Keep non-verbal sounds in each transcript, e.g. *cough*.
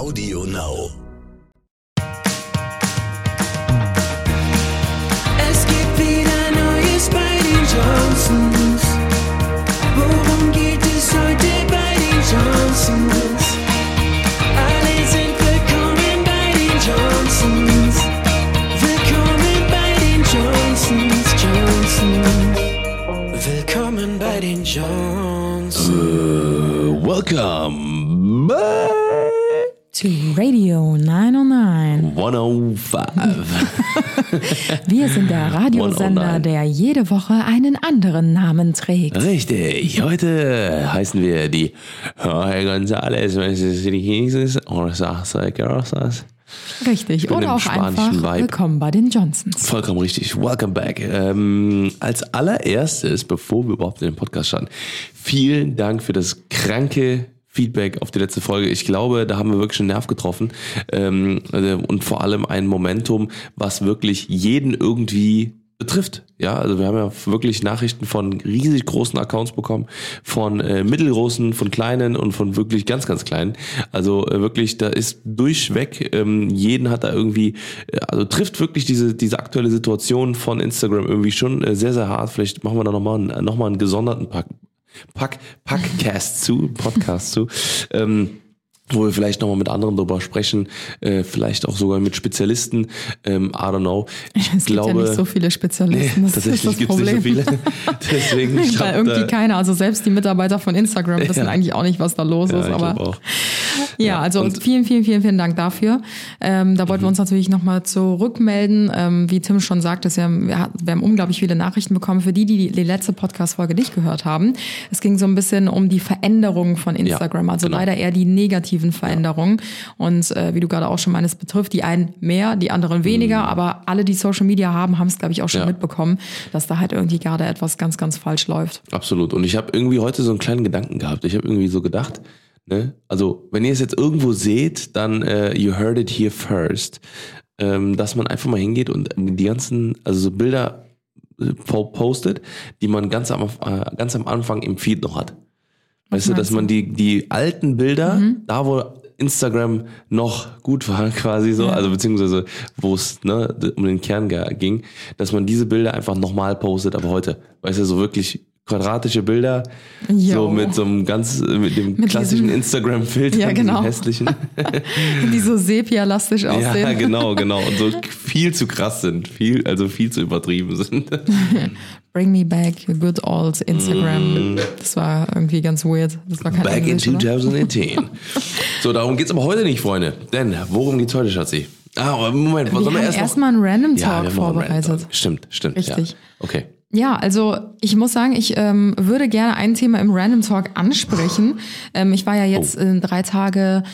Audio Now. Es gibt wieder Neues bei den Johnsons. Worum geht es heute bei den Johnsons? Alle sind willkommen bei den Johnsons. Willkommen bei den Johnsons, Johnsons. Willkommen bei den Johnsons. Uh, welcome back to Radio 909. 105. *laughs* Wir sind der Radiosender, 109. der jede Woche einen anderen Namen trägt. Richtig, heute heißen wir die Jorge González, Garrosas. Richtig. Oder auch einfach Vibe. willkommen bei den Johnsons. Vollkommen richtig. Welcome back. Ähm, als allererstes, bevor wir überhaupt in den Podcast starten, vielen Dank für das kranke Feedback auf die letzte Folge. Ich glaube, da haben wir wirklich einen Nerv getroffen ähm, äh, und vor allem ein Momentum, was wirklich jeden irgendwie betrifft. Ja, also wir haben ja wirklich Nachrichten von riesig großen Accounts bekommen, von äh, mittelgroßen, von kleinen und von wirklich ganz, ganz kleinen. Also äh, wirklich, da ist durchweg, ähm, jeden hat da irgendwie, äh, also trifft wirklich diese, diese aktuelle Situation von Instagram irgendwie schon äh, sehr, sehr hart. Vielleicht machen wir da nochmal noch mal einen gesonderten Pack, Pack, Packcast zu, Podcast zu. Ähm, wo wir vielleicht nochmal mit anderen drüber sprechen, äh, vielleicht auch sogar mit Spezialisten, ähm, I don't know. Ich Es glaube, gibt ja nicht so viele Spezialisten. Das tatsächlich gibt es nicht so viele. *laughs* Deswegen, ich glaub, Weil irgendwie keiner, also selbst die Mitarbeiter von Instagram *laughs* wissen Ja. eigentlich auch nicht, was da los Ja, ist. Aber auch. Ja, also Mhm. vielen, vielen, vielen, vielen Dank dafür. Ähm, da wollten wir uns natürlich nochmal zurückmelden. Ähm, wie Tim schon sagte, wir haben, wir wir haben unglaublich viele Nachrichten bekommen für die, die die letzte Podcast-Folge nicht gehört haben. Es ging so ein bisschen um die Veränderungen von Instagram, also genau. leider eher die negativen Veränderungen. Und äh, wie du gerade auch schon meinst, betrifft die einen mehr, die anderen weniger, aber alle, die Social Media haben, haben es, glaube ich, auch schon Mhm. Ja. mitbekommen, dass da halt irgendwie gerade etwas ganz, ganz falsch läuft. Absolut. Und ich habe irgendwie heute so einen kleinen Gedanken gehabt. Ich habe irgendwie so gedacht, ne, also wenn ihr es jetzt irgendwo seht, dann äh, you heard it here first, ähm, dass man einfach mal hingeht und die ganzen, also so Bilder äh, po- postet, die man ganz am, äh, ganz am Anfang im Feed noch hat. Weißt du, dass man die, die alten Bilder, da wo Instagram noch gut war, *laughs* quasi so, Ja. also beziehungsweise wo es ne, um den Kern ging, dass man diese Bilder einfach nochmal postet, aber heute, weißt du, so wirklich quadratische Bilder, Jo. so mit so einem ganz, mit dem Mit klassischen Instagram-Filter, Ja, genau. hässlichen. *laughs* Die so sepia-lastig aussehen. ja, genau, genau. Und so viel zu krass sind, viel, also viel zu übertrieben sind. *laughs* Bring me back, good old Instagram. Das war irgendwie ganz weird. Das war kein Mm. Back in Englisch, oder? 2010. *laughs* so, darum geht's aber heute nicht, Freunde. Denn, worum geht's heute, Schatzi? Ah, aber Moment, was Wir sollen wir erst erstmal einen Random Ja, Talk noch einen Random vorbereitet. Talk. Stimmt, stimmt. Richtig. Ja. Okay. Ja, also ich muss sagen, ich ähm, würde gerne ein Thema im Random Talk ansprechen. Ähm, ich war ja jetzt Oh. in drei Tage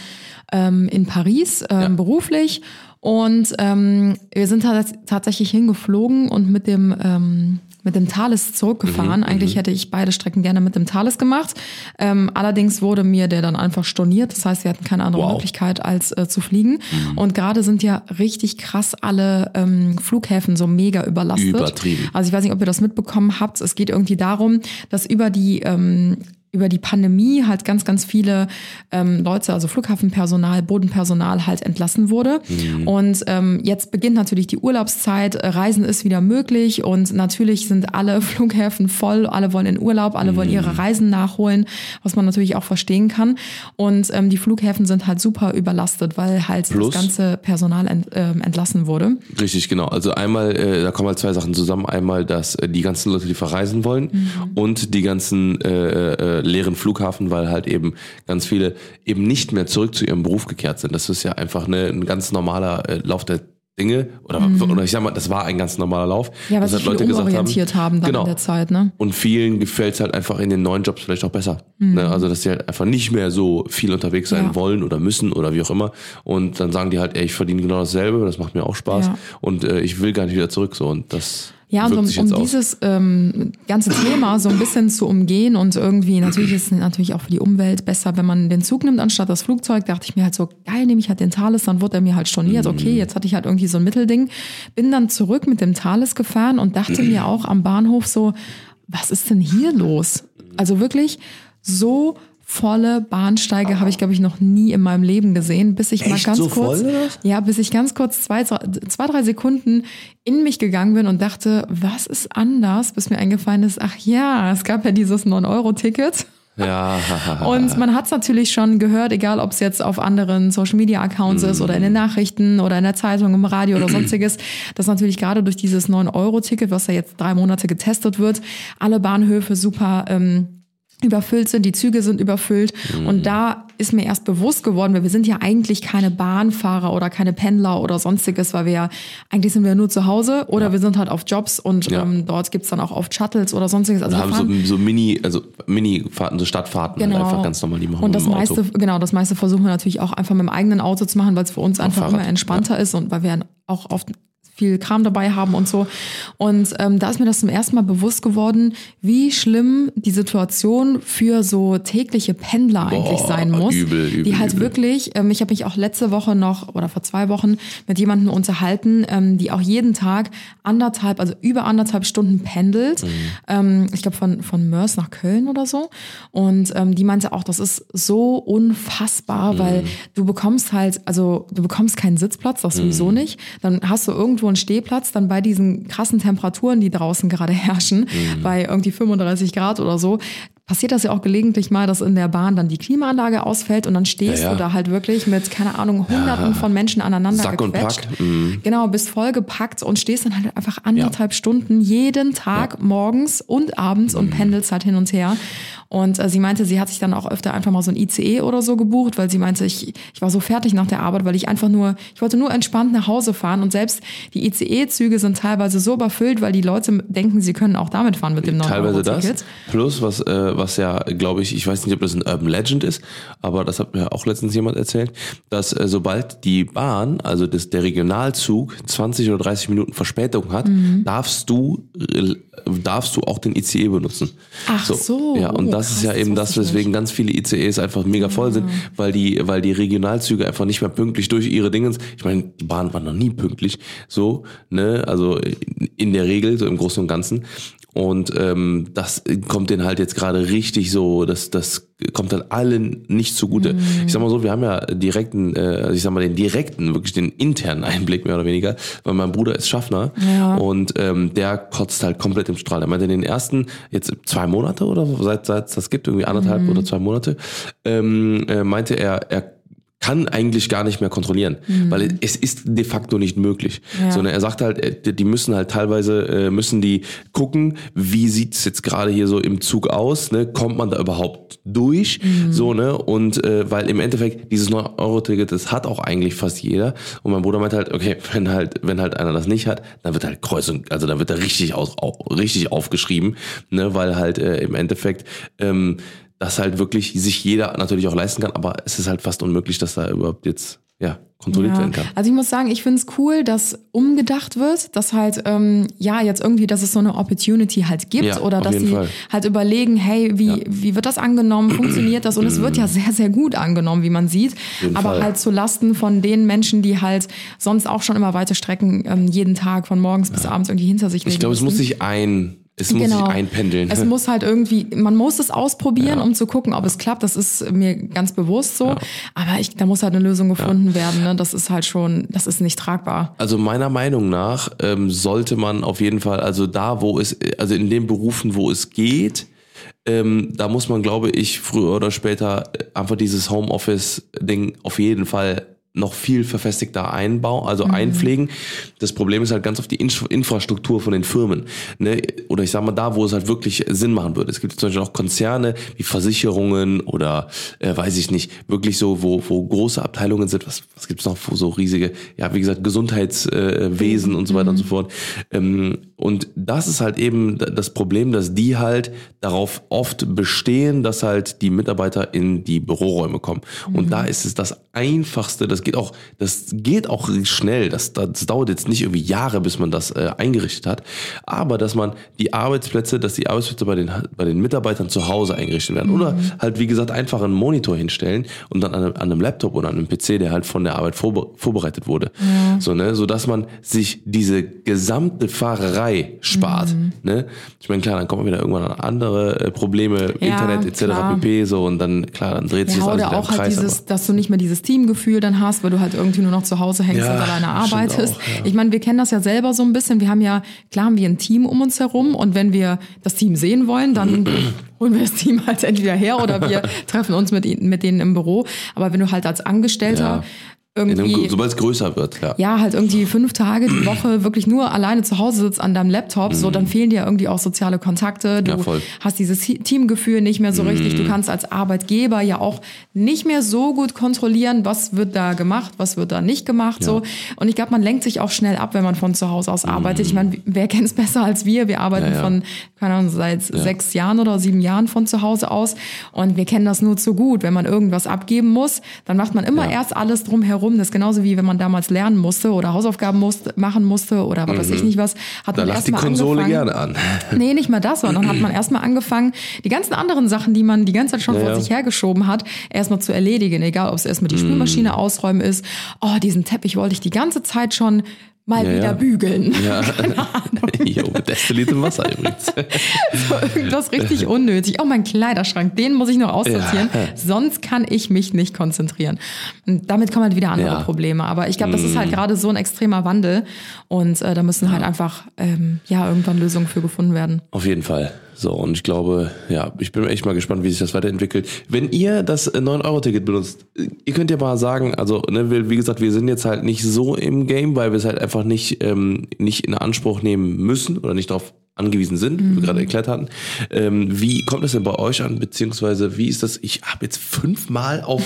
ähm, in Paris ähm, Ja. beruflich und ähm, wir sind tats tatsächlich hingeflogen und mit dem ähm, mit dem Thales Mhm, zurückgefahren. Eigentlich hätte ich beide Strecken gerne mit dem Thales gemacht. Ähm, allerdings wurde mir der dann einfach storniert. Das heißt, wir hatten keine andere Wow. Möglichkeit, als äh, zu fliegen. Und gerade sind ja richtig krass alle ähm, Flughäfen so mega überlastet. Übertrieben. Also ich weiß nicht, ob ihr das mitbekommen habt. Es geht irgendwie darum, dass über die ähm, über die Pandemie halt ganz, ganz viele ähm, Leute, also Flughafenpersonal, Bodenpersonal halt entlassen wurde. Und ähm, jetzt beginnt natürlich die Urlaubszeit, äh, Reisen ist wieder möglich und natürlich sind alle *laughs* Flughäfen voll, alle wollen in Urlaub, alle wollen ihre Reisen nachholen, was man natürlich auch verstehen kann. Und ähm, die Flughäfen sind halt super überlastet, weil halt Plus? das ganze Personal ent, ähm, entlassen wurde. Richtig, genau. Also einmal, äh, da kommen halt zwei Sachen zusammen. Einmal, dass äh, die ganzen Leute, die verreisen wollen Mhm. und die ganzen äh, äh, leeren Flughafen, weil halt eben ganz viele eben nicht mehr zurück zu ihrem Beruf gekehrt sind. Das ist ja einfach eine, ein ganz normaler äh, Lauf der Dinge. Oder, oder ich sag mal, das war ein ganz normaler Lauf. Mhm. Ja, was sich viele umorientiert haben, dann genau. in der Zeit, ne? Und vielen gefällt es halt einfach in den neuen Jobs vielleicht auch besser. Ne? Also, dass sie halt einfach nicht mehr so viel unterwegs sein Mhm. Ja. wollen oder müssen oder wie auch immer. Und dann sagen die halt, ey, ich verdiene genau dasselbe, das macht mir auch Spaß. Ja. Und äh, ich will gar nicht wieder zurück. So. Und das Ja, und um, um dieses ähm, ganze Thema so ein bisschen zu umgehen und irgendwie, natürlich ist es natürlich auch für die Umwelt besser, wenn man den Zug nimmt anstatt das Flugzeug, dachte ich mir halt so, geil, nehme ich halt den Thales, dann wurde er mir halt storniert. Okay, Mhm. jetzt hatte ich halt irgendwie so ein Mittelding. Bin dann zurück mit dem Thales gefahren und dachte mir auch am Bahnhof so, was ist denn hier los? Also wirklich so volle Bahnsteige habe ich, glaube ich, noch nie in meinem Leben gesehen, bis ich mal Echt? ganz So kurz, voll, ja, bis ich ganz kurz zwei, zwei, drei Sekunden in mich gegangen bin und dachte, was ist anders, bis mir eingefallen ist, ach ja, es gab ja dieses 9-Euro-Ticket. Ja, *laughs* Und man hat es natürlich schon gehört, egal ob es jetzt auf anderen Social Media Accounts ist oder in den Nachrichten oder in der Zeitung, im Radio oder *clears throat* sonstiges, dass natürlich gerade durch dieses 9-Euro-Ticket, was ja jetzt drei Monate getestet wird, alle Bahnhöfe super ähm, überfüllt sind, die Züge sind überfüllt. Und da ist mir erst bewusst geworden, weil wir sind ja eigentlich keine Bahnfahrer oder keine Pendler oder sonstiges, weil wir ja, eigentlich sind wir nur zu Hause oder wir sind halt auf Jobs und Ja. ähm, dort gibt's dann auch oft Shuttles oder sonstiges. Also wir haben fahren- so, so Mini, also Mini-Fahrten, so Stadtfahrten, halt einfach ganz normal, die machen und wir das meiste, Auto. genau, das meiste versuchen wir natürlich auch einfach mit dem eigenen Auto zu machen, weil es für uns einfach Fahrrad, immer entspannter ist und weil wir auch oft viel Kram dabei haben und so. Und ähm, da ist mir das zum ersten Mal bewusst geworden, wie schlimm die Situation für so tägliche Pendler eigentlich sein muss. übel, übel, die halt übel. wirklich, ähm, ich habe mich auch letzte Woche noch oder vor zwei Wochen mit jemandem unterhalten, ähm, die auch jeden Tag anderthalb, also über anderthalb Stunden pendelt. Mhm. Ähm, ich glaube von, von Mörs nach Köln oder so. Und ähm, die meinte auch, das ist so unfassbar, Mhm. weil du bekommst halt, also du bekommst keinen Sitzplatz, das Mhm. sowieso nicht. Dann hast du irgendwo einen Stehplatz, dann bei diesen krassen Temperaturen, die draußen gerade *laughs* herrschen, Mhm. bei irgendwie 35 Grad oder so, passiert das ja auch gelegentlich mal, dass in der Bahn dann die Klimaanlage ausfällt und dann stehst Ja, ja. du da halt wirklich mit, keine Ahnung, hunderten von Menschen aneinander Sack und gequetscht. Pack, mhm. Genau, bist vollgepackt und stehst dann halt einfach anderthalb Stunden jeden Tag morgens und abends Mhm. und pendelst halt hin und her. Und äh, sie meinte, sie hat sich dann auch öfter einfach mal so ein ICE oder so gebucht, weil sie meinte, ich, ich war so fertig nach der Arbeit, weil ich einfach nur, ich wollte nur entspannt nach Hause fahren und selbst die ICE-Züge sind teilweise so überfüllt, weil die Leute denken, sie können auch damit fahren mit dem Teilweise 9-Euro-Ticket. das. Plus, was, äh, was ja, glaube ich, ich weiß nicht, ob das ein Urban Legend ist, aber das hat mir auch letztens jemand erzählt, dass äh, sobald die Bahn, also das, der Regionalzug, 20 oder 30 Minuten Verspätung hat, Mhm. darfst du äh, darfst du auch den ICE benutzen. Ach so. Ja, und Oh, das krass, ist ja eben das, weswegen ganz viele ICEs einfach mega voll sind, weil die, weil die Regionalzüge einfach nicht mehr pünktlich durch ihre Dingens. Ich meine, die Bahn war noch nie pünktlich, so, ne, also in der Regel, so im Großen und Ganzen. Und ähm, das kommt denen halt jetzt gerade richtig so, das, das kommt dann allen nicht zugute. Mhm. Ich sag mal so, wir haben ja direkten, äh, also ich sag mal den direkten, wirklich den internen Einblick mehr oder weniger, weil mein Bruder ist Schaffner Ja. und ähm, der kotzt halt komplett im Strahl. Er meinte, in den ersten jetzt zwei Monate oder so, seit seit es das gibt, irgendwie anderthalb Mhm. oder zwei Monate, ähm, äh, meinte er, er kann eigentlich gar nicht mehr kontrollieren, weil es ist de facto nicht möglich. Mhm. Ja. Sondern er sagt halt, äh, die- müssen halt teilweise, äh, müssen die gucken, wie sieht's jetzt gerade hier so im Zug aus, ne? kommt man da überhaupt durch, Mhm. so, ne, und äh, weil im Endeffekt dieses 9-Euro-Ticket, das hat auch eigentlich fast jeder und mein Bruder meint halt, okay, wenn halt, wenn halt einer das nicht hat, dann wird halt Kreuz und, also dann wird er richtig aus, au, richtig aufgeschrieben, ne, weil halt äh, im Endeffekt, ähm, das halt wirklich sich jeder natürlich auch leisten kann, aber es ist halt fast unmöglich, dass da überhaupt jetzt ja kontrolliert werden kann. Also ich muss sagen, ich finde es cool, dass umgedacht wird, dass halt, ähm, ja, jetzt irgendwie, dass es so eine Opportunity halt gibt Ja, oder dass die Fall. halt überlegen, hey, wie, wie wird das angenommen, funktioniert das? Und es wird ja *clears throat* sehr, sehr gut angenommen, wie man sieht, aber Fall. halt zu Lasten von den Menschen, die halt sonst auch schon immer weite Strecken ähm, jeden Tag von morgens bis abends irgendwie hinter sich legen Ich glaube, es muss sich ein, es muss sich einpendeln. Genau. Es muss halt irgendwie, man muss es ausprobieren, um zu gucken, ob es klappt. Das ist mir ganz bewusst so. Aber ich, da muss halt eine Lösung gefunden werden. Ne? Das ist halt schon, das ist nicht tragbar. Also meiner Meinung nach ähm, sollte man auf jeden Fall, also da, wo es, also in den Berufen, wo es geht, ähm, da muss man, glaube ich, früher oder später einfach dieses Homeoffice-Ding auf jeden Fall noch viel verfestigter einbauen, also einpflegen. Das Problem ist halt ganz oft die Infra- Infrastruktur von den Firmen. Ne? Oder ich sag mal da, wo es halt wirklich Sinn machen würde. Es gibt zum Beispiel auch Konzerne wie Versicherungen oder äh, weiß ich nicht, wirklich so, wo, wo große Abteilungen sind. Was, was gibt's noch, wo so riesige, ja, wie gesagt, Gesundheitswesen äh, und so weiter und so fort. Ähm, und das ist halt eben das Problem, dass die halt darauf oft bestehen, dass halt die Mitarbeiter in die Büroräume kommen. Und da ist es das Einfachste, das geht auch, das geht auch schnell. Das, das dauert jetzt nicht irgendwie Jahre, bis man das äh, eingerichtet hat. Aber dass man die Arbeitsplätze, dass die Arbeitsplätze bei den, bei den Mitarbeitern zu Hause eingerichtet werden. Oder halt, wie gesagt, einfach einen Monitor hinstellen und dann an einem, an einem Laptop oder an einem PC, der halt von der Arbeit vorbe vorbereitet wurde. So, ne, so dass man sich diese gesamte Fahrerei spart. Ne? Ich meine, klar, dann kommt man wieder irgendwann an andere äh, Probleme, Ja, Internet etc. klar. pp. So und dann klar, dann dreht sich Ja, das alles oder wieder auch im halt Kreis. dieses, dass du nicht mehr dieses Teamgefühl dann hast, weil du halt irgendwie nur noch zu Hause hängst Ja, und alleine arbeitest. auch, ja. Ich meine, wir kennen das ja selber so ein bisschen. Wir haben ja, klar haben wir ein Team um uns herum und wenn wir das Team sehen wollen, dann *clears throat* holen wir das Team halt entweder her oder wir *laughs* treffen uns mit, mit denen im Büro. Aber wenn du halt als Angestellter irgendwie sobald es größer wird, ja. ja, halt irgendwie fünf Tage die Woche *clears throat* wirklich nur alleine zu Hause sitzt an deinem Laptop, so dann fehlen dir irgendwie auch soziale Kontakte. Du Mhm. Ja. Mhm. hast dieses Teamgefühl nicht mehr so richtig. Du kannst als Arbeitgeber ja auch nicht mehr so gut kontrollieren, was wird da gemacht, was wird da nicht gemacht. So. Und ich glaube, man lenkt sich auch schnell ab, wenn man von zu Hause aus arbeitet. Ich meine, wer *laughs* kennt es besser als wir? Wir arbeiten Mhm. Ja, ja. von, keine Ahnung, seit sechs Jahren oder sieben Jahren von zu Hause aus. Und wir kennen das nur zu gut. Wenn man irgendwas abgeben muss, dann macht man immer Ja. erst alles drumherum. Das ist genauso wie wenn man damals lernen musste oder Hausaufgaben musste, machen musste oder was weiß ich nicht was. Hat Mhm. Da man lacht die Konsole angefangen. gerne an. *laughs* Nee, nicht mal das, sondern hat man erstmal angefangen, die ganzen anderen Sachen, die man die ganze Zeit schon Ja, vor sich hergeschoben hat, erstmal zu erledigen. Egal, ob es erstmal die Spülmaschine ausräumen ist. Oh, diesen Teppich wollte ich die ganze Zeit schon mal Ja, wieder ja. bügeln. Ja. *laughs* *laughs* jo, mit destilliertem Wasser übrigens. *laughs* So irgendwas richtig unnötig. Oh, mein Kleiderschrank, den muss ich noch aussortieren. Ja. Sonst kann ich mich nicht konzentrieren. Und damit kommen halt wieder andere Ja. Probleme. Aber ich glaube, das ist halt gerade so ein extremer Wandel. Und äh, da müssen halt einfach ähm, ja irgendwann Lösungen für gefunden werden. Auf jeden Fall. So, und ich glaube, ja, ich bin echt mal gespannt, wie sich das weiterentwickelt. Wenn ihr das äh, 9-Euro-Ticket benutzt, äh, ihr könnt ja mal sagen, also, ne, wie gesagt, wir sind jetzt halt nicht so im Game, weil wir es halt einfach nicht, ähm, nicht in Anspruch nehmen müssen oder nicht darauf angewiesen sind, wie wir gerade erklärt hatten. Ähm, wie kommt es denn bei euch an, beziehungsweise wie ist das? Ich habe jetzt fünfmal auf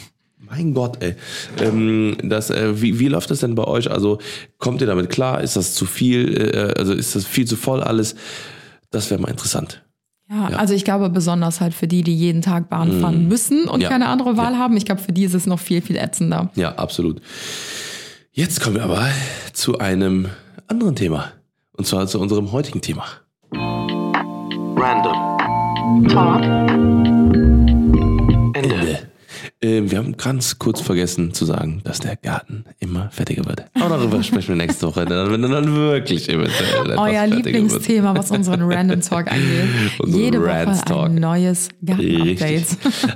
*laughs* mein Gott, ey. Ähm, das, äh, wie, wie läuft das denn bei euch? Also kommt ihr damit klar? Ist das zu viel? Äh, also ist das viel zu voll alles? Das wäre mal interessant. Ja, also ich glaube besonders halt für die, die jeden Tag Bahn fahren müssen und Ja. keine andere Wahl haben. Ich glaube, für die ist es noch viel, viel ätzender. Ja, absolut. Jetzt kommen wir aber zu einem anderen Thema. Und zwar zu unserem heutigen Thema. Random. Talk. Ähm, wir haben ganz kurz vergessen zu sagen, dass der Garten immer fertiger wird. Aber darüber *laughs* sprechen wir nächste Woche, dann, wenn er dann wirklich etwas Euer fertiger wird. Lieblingsthema, was unseren Random Talk angeht. *laughs* Unseren Jede Rants Woche Talk. ein neues Garten-Update.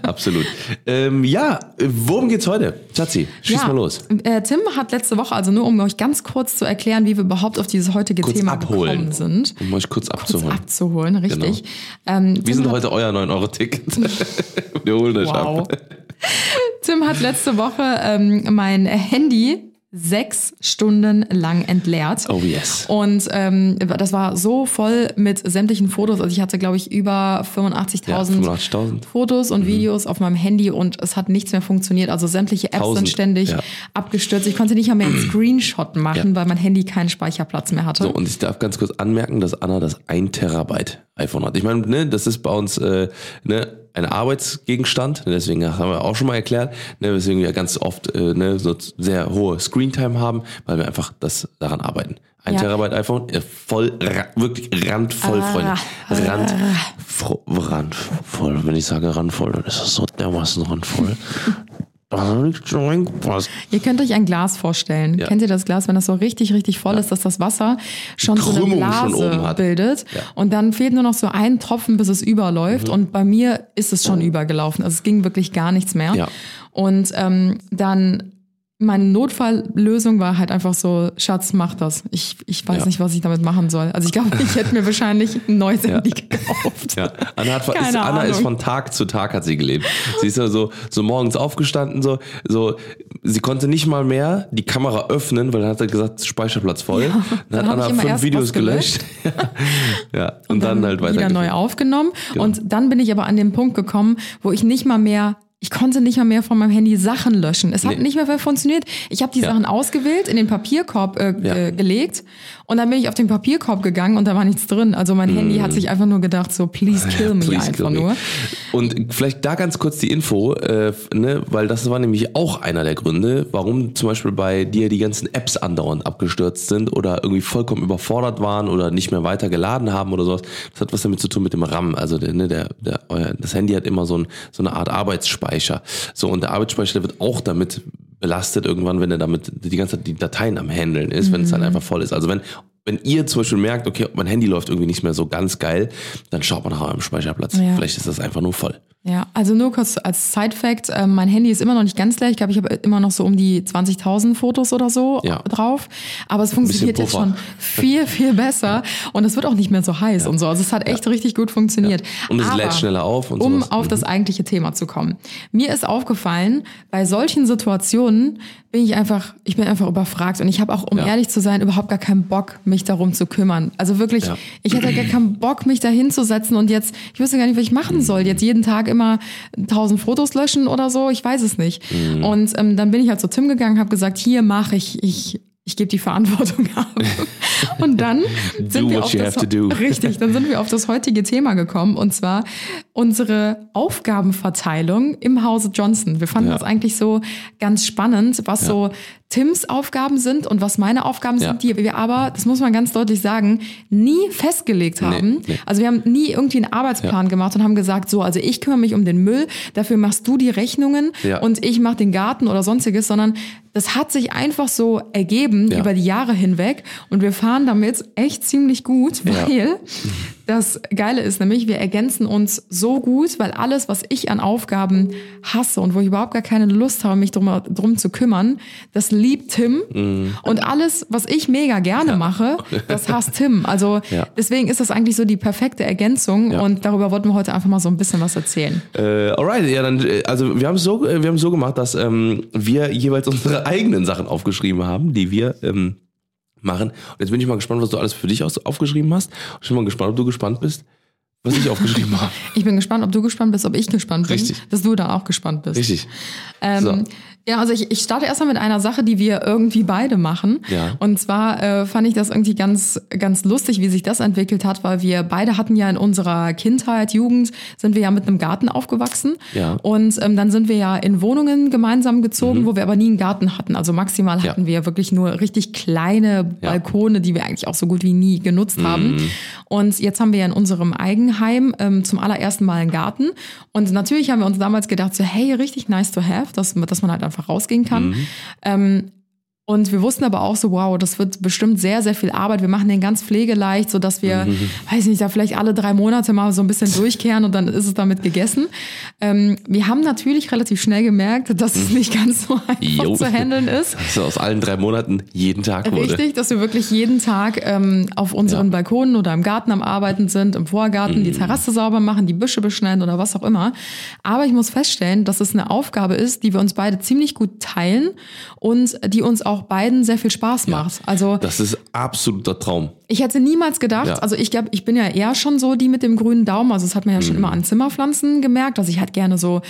Absolut. Ähm, ja, worum geht's heute? Schatzi, schieß mal los. Äh, Tim hat letzte Woche, also nur um euch ganz kurz zu erklären, wie wir überhaupt auf dieses heutige Kurz Thema abholen, gekommen sind. um euch kurz Kurz abzuholen. abzuholen, richtig. Ähm, Wir sind heute euer 9-Euro-Ticket. *laughs* wir holen euch Wow. ab. *laughs* Tim hat letzte Woche ähm, mein Handy sechs Stunden lang entleert. Oh yes. Und ähm, das war so voll mit sämtlichen Fotos. Also ich hatte, glaube ich, über 85.000 Ja, 85.000. Fotos und Videos auf meinem Handy und es hat nichts mehr funktioniert. Also sämtliche Apps 1000, sind ständig ja. abgestürzt. Ich konnte nicht mehr einen *clears throat* Screenshot machen, Ja. weil mein Handy keinen Speicherplatz mehr hatte. So, und ich darf ganz kurz anmerken, dass Anna das 1 Terabyte iPhone hat. Ich meine, ne, das ist bei uns äh, ne, ein Arbeitsgegenstand, ne, deswegen haben wir auch schon mal erklärt, ne, weswegen wir ganz oft äh, ne, so sehr hohe Screentime haben, weil wir einfach das daran arbeiten. Ein Ja. Terabyte iPhone, äh, voll, wirklich randvoll, Freunde. Rand, fro- randvoll. Wenn ich sage randvoll, dann ist das so dermaßen randvoll. *laughs* da hat nicht schon reingepasst. Ihr könnt euch ein Glas vorstellen. Ja. Kennt ihr das Glas, wenn das so richtig, richtig voll ist, dass das Wasser schon so eine Blase bildet Ja. Mhm. und dann fehlt nur noch so ein Tropfen, bis es überläuft und bei mir ist es schon übergelaufen. Also es ging wirklich gar nichts mehr. Ja. Und ähm, dann meine Notfalllösung war halt einfach so, Schatz, mach das. Ich, ich weiß Ja. nicht, was ich damit machen soll. Also ich glaube, ich hätte mir wahrscheinlich ein neues *laughs* Handy gekauft. Ja, Anna, hat, ist, Keine Anna ist von Tag zu Tag hat sie gelebt. Sie ist ja so, so morgens aufgestanden, so, so, sie konnte nicht mal mehr die Kamera öffnen, weil dann hat er gesagt, Speicherplatz voll. *laughs* dann dann hab hat Anna fünf Videos gelöscht. ja, und, dann, halt weiter. wieder neu aufgenommen. Und dann bin ich aber an den Punkt gekommen, wo ich nicht mal mehr ich konnte nicht mal mehr von meinem Handy Sachen löschen. Es hat Nee. nicht mehr funktioniert. Ich habe die Ja. Sachen ausgewählt, in den Papierkorb äh, Ja. ge gelegt und dann bin ich auf den Papierkorb gegangen und da war nichts drin. Also mein Handy hat sich einfach nur gedacht, so please kill me Mm. Please einfach kill me. nur. Und vielleicht da ganz kurz die Info, äh, ne, weil das war nämlich auch einer der Gründe, warum zum Beispiel bei dir die ganzen Apps andauernd abgestürzt sind oder irgendwie vollkommen überfordert waren oder nicht mehr weiter geladen haben oder sowas. Das hat was damit zu tun mit dem RAM. Also der, ne, der, der, das Handy hat immer so, ein, so eine Art Arbeitsspeicher. So und der Arbeitsspeicher der wird auch damit belastet irgendwann, wenn er damit die ganze Zeit die Dateien am Handeln ist, wenn es Mhm. dann einfach voll ist. Also wenn wenn ihr zum Beispiel merkt, okay, mein Handy läuft irgendwie nicht mehr so ganz geil, dann schaut man nach eurem Speicherplatz. Ja. Vielleicht ist das einfach nur voll. Ja, also nur kurz als Side-Fact, äh, mein Handy ist immer noch nicht ganz leer. Ich glaube, ich habe immer noch so um die 20.000 Fotos oder so Ja. drauf. Aber es funktioniert jetzt schon viel, viel besser. Und es wird auch nicht mehr so heiß und so. Also es hat echt richtig gut funktioniert. Und es Aber, lädt schneller auf und Um sowas. auf das eigentliche Thema zu kommen. Mir ist aufgefallen, bei solchen Situationen bin ich einfach, ich bin einfach überfragt. Und ich habe auch, um Ja. ehrlich zu sein, überhaupt gar keinen Bock, mich darum zu kümmern. Also wirklich, Ja. ich hätte gar keinen Bock, mich da hinzusetzen und jetzt, ich wüsste gar nicht, was ich machen soll. Jetzt jeden Tag immer tausend Fotos löschen oder so, ich weiß es nicht. Mhm. Und ähm, dann bin ich halt zu Tim gegangen, habe gesagt, hier mach ich, ich, ich gebe die Verantwortung ab. *laughs* Und dann sind Do wir auf das, richtig, dann sind wir auf das heutige Thema gekommen und zwar unsere Aufgabenverteilung im Hause Johnson. Wir fanden Ja. das eigentlich so ganz spannend, was Ja. so Tims Aufgaben sind und was meine Aufgaben Ja. sind, die wir aber, das muss man ganz deutlich sagen, nie festgelegt haben. nee. Also wir haben nie irgendwie einen Arbeitsplan gemacht und haben gesagt, so, also ich kümmere mich um den Müll, dafür machst du die Rechnungen und ich mache den Garten oder sonstiges, sondern das hat sich einfach so ergeben über die Jahre hinweg und wir fahren damit echt ziemlich gut, weil das Geile ist nämlich, wir ergänzen uns so gut, weil alles, was ich an Aufgaben hasse und wo ich überhaupt gar keine Lust habe, mich drum, drum zu kümmern, das liebt Tim. Mhm. Und alles, was ich mega gerne mache, das hasst Tim. Also *laughs* Ja. deswegen ist das eigentlich so die perfekte Ergänzung Ja. und darüber wollten wir heute einfach mal so ein bisschen was erzählen. Äh, alright, ja, dann, äh, also wir haben es so, äh, wir haben so gemacht, dass ähm, wir jeweils unsere *laughs* eigenen Sachen aufgeschrieben haben, die wir ähm, machen. Und jetzt bin ich mal gespannt, was du alles für dich aufgeschrieben hast. Und ich bin mal gespannt, ob du gespannt bist, was ich aufgeschrieben habe. Ich bin gespannt, ob du gespannt bist, ob ich gespannt bin. Richtig. Dass du da auch gespannt bist. Richtig. Ähm, So. Ja, also ich, ich starte erstmal mit einer Sache, die wir irgendwie beide machen. Ja. Und zwar äh, fand ich das irgendwie ganz, ganz lustig, wie sich das entwickelt hat, weil wir beide hatten ja in unserer Kindheit, Jugend, sind wir ja mit einem Garten aufgewachsen. Ja. Mhm. Und ähm, dann sind wir ja in Wohnungen gemeinsam gezogen, wo wir aber nie einen Garten hatten. Also maximal Ja. hatten wir wirklich nur richtig kleine Balkone, die wir eigentlich auch so gut wie nie genutzt haben. Mhm. Und jetzt haben wir ja in unserem Eigenheim ähm, zum allerersten Mal einen Garten. Und natürlich haben wir uns damals gedacht, so hey, richtig nice to have, dass, dass man halt einfach rausgehen kann. Ähm, und wir wussten aber auch so, wow, das wird bestimmt sehr, sehr viel Arbeit. Wir machen den ganz pflegeleicht, so dass wir, *laughs* weiß nicht, da vielleicht alle drei Monate mal so ein bisschen durchkehren und dann ist es damit gegessen. Ähm, wir haben natürlich relativ schnell gemerkt, dass es nicht ganz so *laughs* einfach Jo. zu handeln ist. Dass *laughs* es aus allen drei Monaten jeden Tag wurde. Richtig, dass wir wirklich jeden Tag ähm, auf unseren Ja. Balkonen oder im Garten am Arbeiten sind, im Vorgarten Mhm. die Terrasse sauber machen, die Büsche beschneiden oder was auch immer. Aber ich muss feststellen, dass es eine Aufgabe ist, die wir uns beide ziemlich gut teilen und die uns auch beiden sehr viel Spaß macht. Also Das ist absoluter Traum. ich hätte niemals gedacht, Ja. also ich glaube, ich bin ja eher schon so die mit dem grünen Daumen. Also das hat man ja schon Mhm. immer an Zimmerpflanzen gemerkt, dass ich halt gerne so